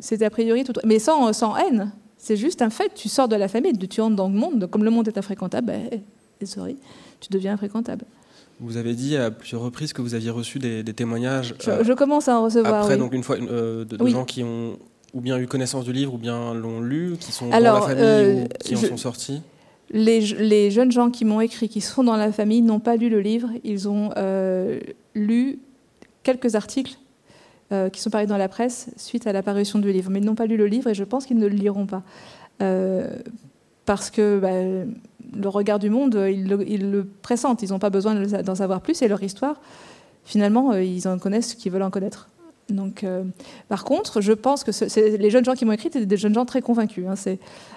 C'est a priori tout, mais sans, sans haine. C'est juste un fait. Tu sors de la famille, tu entres dans le monde. Comme le monde est infréquentable, ben, sorry, tu deviens infréquentable. Vous avez dit à plusieurs reprises que vous aviez reçu des, témoignages. Je, commence à en recevoir. Après, donc une fois, de, gens qui ont ou bien eu connaissance du livre, ou bien l'ont lu, qui sont dans la famille euh, ou qui en sont sortis les, les, jeunes gens qui m'ont écrit, qui sont dans la famille, n'ont pas lu le livre. Ils ont euh, lu quelques articles euh, qui sont parus dans la presse suite à l'apparition du livre, mais ils n'ont pas lu le livre et je pense qu'ils ne le liront pas. parce que bah, le regard du monde, ils le, ils le pressentent. Ils n'ont pas besoin d'en savoir plus et leur histoire, finalement, ils en connaissent ce qu'ils veulent en connaître. Donc, euh, par contre, je pense que les jeunes gens qui m'ont écrit étaient des jeunes gens très convaincus. Hein,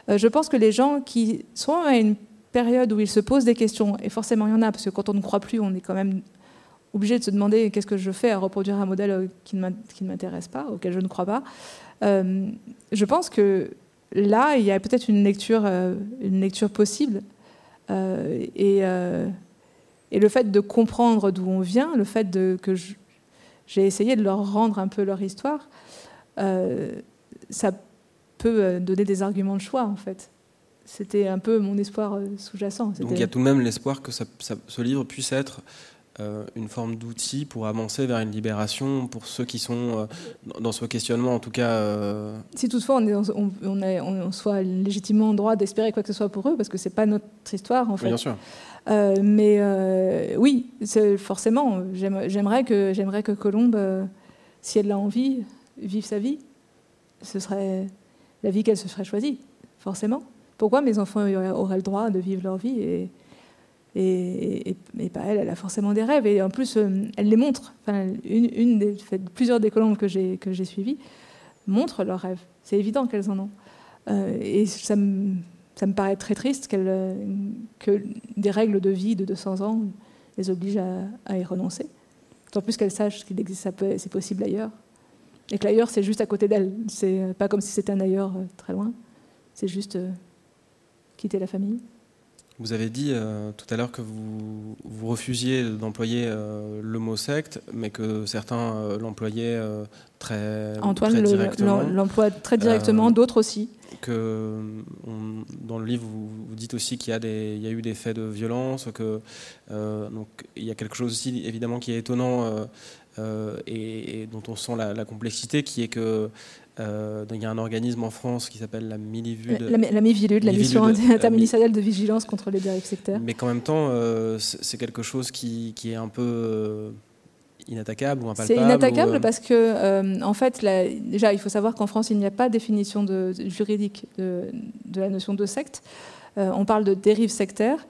euh, je pense que les gens qui sont à une période où ils se posent des questions, et forcément il y en a, parce que quand on ne croit plus, on est quand même obligé de se demander qu'est-ce que je fais à reproduire un modèle euh, qui ne m'intéresse pas, auquel je ne crois pas. je pense que là, il y a peut-être une lecture, possible. et, et, le fait de comprendre d'où on vient, le fait de, que je, j'ai essayé de leur rendre un peu leur histoire, euh, ça peut euh, donner des arguments de choix en fait. C'était un peu mon espoir euh, sous-jacent. Donc il y a tout de même l'espoir que ce livre puisse être une forme d'outil pour avancer vers une libération pour ceux qui sont dans ce questionnement, en tout cas. Si toutefois on, est, on, on, soit légitimement en droit d'espérer quoi que ce soit pour eux, parce que c'est pas notre histoire en fait. bien sûr. Euh, mais euh, oui, forcément, j'aimerais que, Colombe, euh, si elle a envie, vive sa vie. Ce serait la vie qu'elle se serait choisie, forcément. Pourquoi mes enfants auraient le droit de vivre leur vie et, et, pas elle, elle a forcément des rêves. Et en plus, elle les montre. Enfin, une, plusieurs des colombes que j'ai, que j'ai suivies montrent leurs rêves. C'est évident qu'elles en ont. et ça me ça me paraît très triste que des règles de vie de 200 ans les obligent à, y renoncer. D'autant plus qu'elles sachent qu'il existe, c'est possible ailleurs. Et que l'ailleurs, c'est juste à côté d'elles. C'est pas comme si c'était un ailleurs euh, très loin. C'est juste euh, quitter la famille. Vous avez dit euh, tout à l'heure que vous, vous refusiez d'employer le mot secte, mais que certains l'employaient très, Antoine directement. l'emploie très directement, d'autres aussi que dans le livre, vous, dites aussi qu'il y, y, a eu des faits de violence, que donc il y a quelque chose aussi évidemment qui est étonnant et, dont on sent la, la complexité, qui est que euh, il y a un organisme en France qui s'appelle la MIVILUD. La, la, MIVILUD, la mission interministérielle de vigilance contre les dérives sectaires. Mais qu'en même temps, euh, c'est quelque chose qui, qui, est un peu euh, inattaquable ou impalpable. C'est inattaquable parce que, en fait, déjà, il faut savoir qu'en France, il n'y a pas de définition de, juridique de, de, la notion de secte. on parle de dérive sectaire.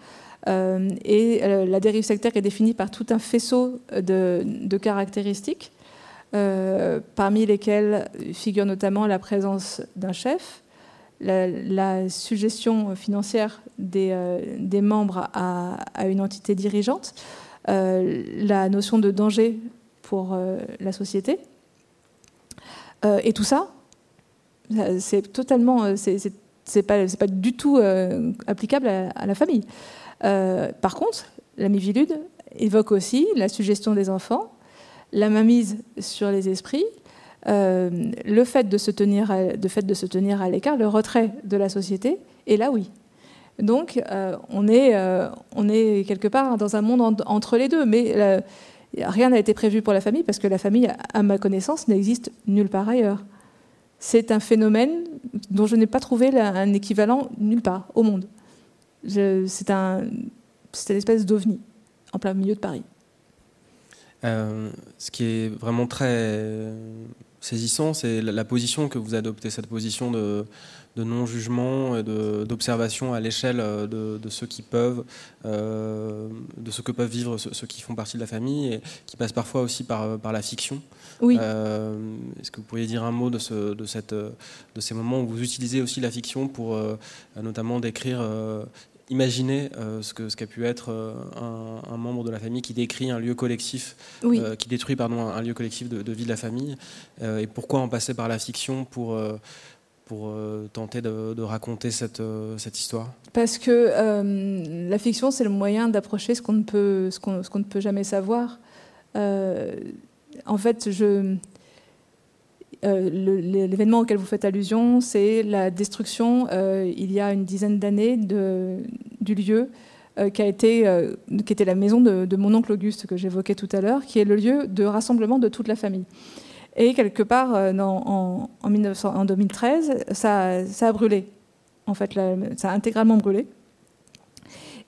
et la dérive sectaire est définie par tout un faisceau de, de caractéristiques euh, parmi lesquels figure notamment la présence d'un chef, la, suggestion financière des, euh, membres à, une entité dirigeante, euh, la notion de danger pour la société. et tout ça, c'est totalement, c'est pas, du tout applicable à, la famille. par contre, la Mivilude évoque aussi la suggestion des enfants, la mainmise sur les esprits, euh, le fait de se tenir, à, fait de se tenir à l'écart, le retrait de la société, et là oui. Donc euh, on, est, euh, on est quelque part dans un monde entre les deux, mais rien n'a été prévu pour la famille parce que la famille, à ma connaissance, n'existe nulle part ailleurs. C'est un phénomène dont je n'ai pas trouvé un équivalent nulle part au monde. C'est un, une espèce d'ovni en plein milieu de Paris. Euh, ce qui est vraiment très saisissant, c'est la, position que vous adoptez, cette position de, non-jugement et d'observation à l'échelle de, ceux qui peuvent, euh, de ce que peuvent vivre ceux, qui font partie de la famille et qui passent parfois aussi par, par la fiction. Oui. Euh, est-ce que vous pourriez dire un mot de, ce, de, cette, de ces moments où vous utilisez aussi la fiction pour notamment décrire Imaginez euh, ce qu'a ce qu'a pu être euh, un, membre de la famille qui décrit un lieu collectif, euh, qui détruit pardon, un, lieu collectif de, vie de la famille, et pourquoi en passer par la fiction pour, pour tenter de, raconter cette, cette, histoire? Parce que la fiction, c'est le moyen d'approcher ce qu'on ne, peut, ce qu'on, ce qu'on ne peut jamais savoir. en fait, je euh, l'événement auquel vous faites allusion, c'est la destruction, euh, il y a une dizaine d'années, du lieu euh, qui, a été, qui était la maison de, mon oncle Auguste que j'évoquais tout à l'heure, qui est le lieu de rassemblement de toute la famille. Et quelque part, en, en, 1900, en 2013, ça, ça, a brûlé. En fait, ça a intégralement brûlé.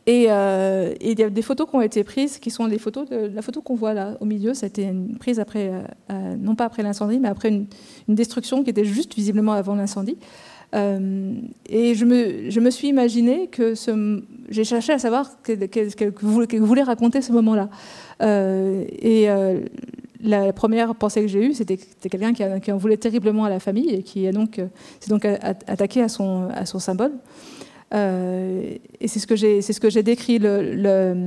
Euh, et, il y a des photos qui ont été prises, qui sont les photos de la photo qu'on voit là au milieu. C'était une prise après, euh, euh, non pas après l'incendie, mais après une, destruction qui était juste visiblement avant l'incendie. et je me, je me, suis imaginé que j'ai cherché à savoir ce que, vous, voulez raconter ce moment-là. et la première pensée que j'ai eue, c'était quelqu'un qui, qui, en voulait terriblement à la famille et qui a donc, s'est donc attaqué à son, à son symbole. Euh, et c'est ce que j'ai, c'est ce que j'ai décrit.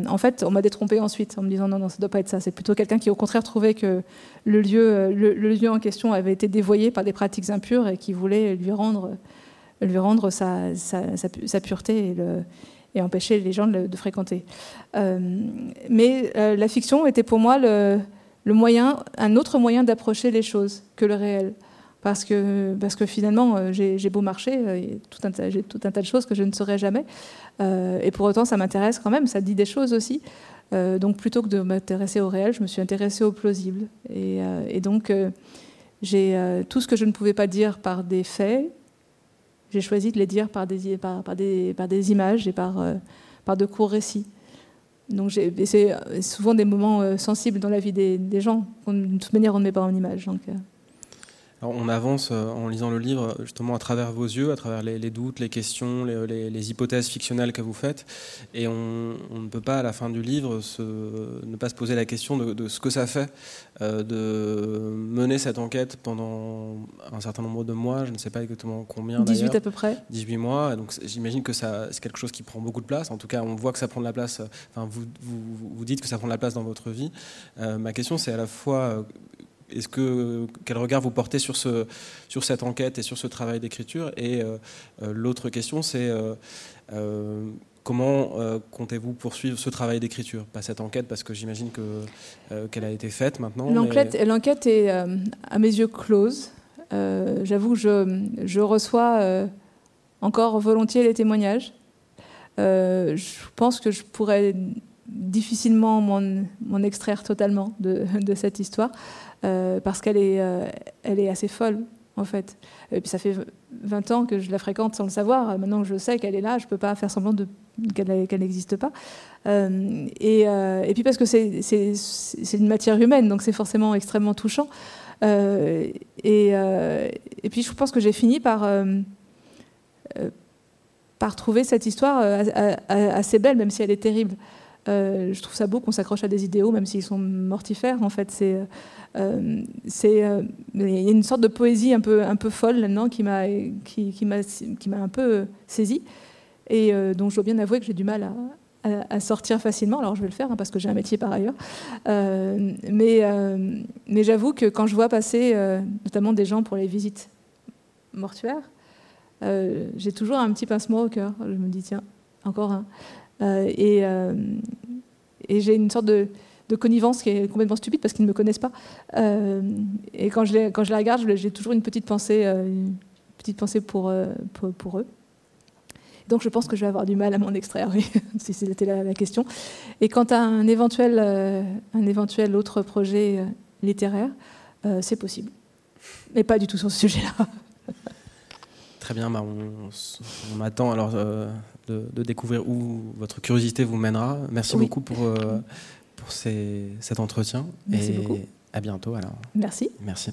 En fait, on m'a détrompé ensuite en me disant non, non, ça doit pas être ça. C'est plutôt quelqu'un qui, au contraire, trouvait que le lieu, le, lieu en question avait été dévoyé par des pratiques impures et qui voulait lui rendre, lui rendre sa, pureté et, empêcher les gens de, fréquenter. Euh, mais euh, la fiction était pour moi le moyen, un autre moyen d'approcher les choses que le réel parce que, finalement, euh, j'ai beau marcher, euh, j'ai tout, un tas de choses que je ne saurais jamais. Euh, et pour autant, ça m'intéresse quand même, ça dit des choses aussi. donc plutôt que de m'intéresser au réel, je me suis intéressée au plausible. Et, donc, j'ai tout ce que je ne pouvais pas dire par des faits, j'ai choisi de les dire par des, images et par, par de courts récits. Donc c'est souvent des moments sensibles dans la vie des, des gens. De toute manière, on ne met pas en image. Donc, on avance euh, en lisant le livre justement à travers vos yeux, à travers les, doutes, les questions, les, hypothèses fictionnelles que vous faites, et on, ne peut pas à la fin du livre ne pas se poser la question de, ce que ça fait euh, de mener cette enquête pendant un certain nombre de mois, je ne sais pas exactement combien. 18 à peu près. 18 mois, donc j'imagine que c'est quelque chose qui prend beaucoup de place. En tout cas, on voit que ça prend de la place. Enfin, vous, vous, dites que ça prend de la place dans votre vie. Euh, ma question, c'est à la fois est-ce que quel regard vous portez sur ce sur cette enquête et sur ce travail d'écriture? Et euh, euh, l'autre question, c'est euh, comment comptez-vous poursuivre ce travail d'écriture? Pas cette enquête, parce que j'imagine que qu'elle a été faite maintenant. L'enquête, l'enquête est à mes yeux close. J'avoue, je, je reçois encore volontiers les témoignages. je pense que je pourrais difficilement m'en extraire totalement de, cette histoire, parce qu'elle est, elle est assez folle, en fait. Et puis ça fait 20 ans que je la fréquente sans le savoir. Maintenant que je sais qu'elle est là, je ne peux pas faire semblant qu'elle n'existe pas. Euh, euh, et, puis parce que c'est une matière humaine, donc c'est forcément extrêmement touchant. Euh, et, puis je pense que j'ai fini par, par trouver cette histoire assez belle, même si elle est terrible. Je trouve ça beau qu'on s'accroche à des idéaux, même s'ils sont mortifères. En fait, c'est euh, c'est euh, il y a une sorte de poésie un peu un peu folle là-dedans qui m'a qui, qui m'a un peu saisie et euh, donc je dois bien avouer que j'ai du mal à, à, sortir facilement. Alors je vais le faire hein, parce que j'ai un métier par ailleurs. mais mais j'avoue que quand je vois passer notamment des gens pour les visites mortuaires, j'ai toujours un petit pincement au cœur. Je me dis tiens encore un. Et et j'ai une sorte de connivence qui est complètement stupide parce qu'ils ne me connaissent pas. Euh, et quand je, les, regarde, j'ai toujours une petite pensée, euh, petite pensée pour, euh, eux. Donc je pense que je vais avoir du mal à m'en extraire, si c'était la, la, question. Et quant à un éventuel, un éventuel autre projet littéraire, c'est possible. Mais pas du tout sur ce sujet-là. Très bien, bah on, on, attend alors de, de, découvrir où votre curiosité vous mènera. Merci beaucoup pour pour cet entretien. Merci et beaucoup. À bientôt alors. Merci. Merci.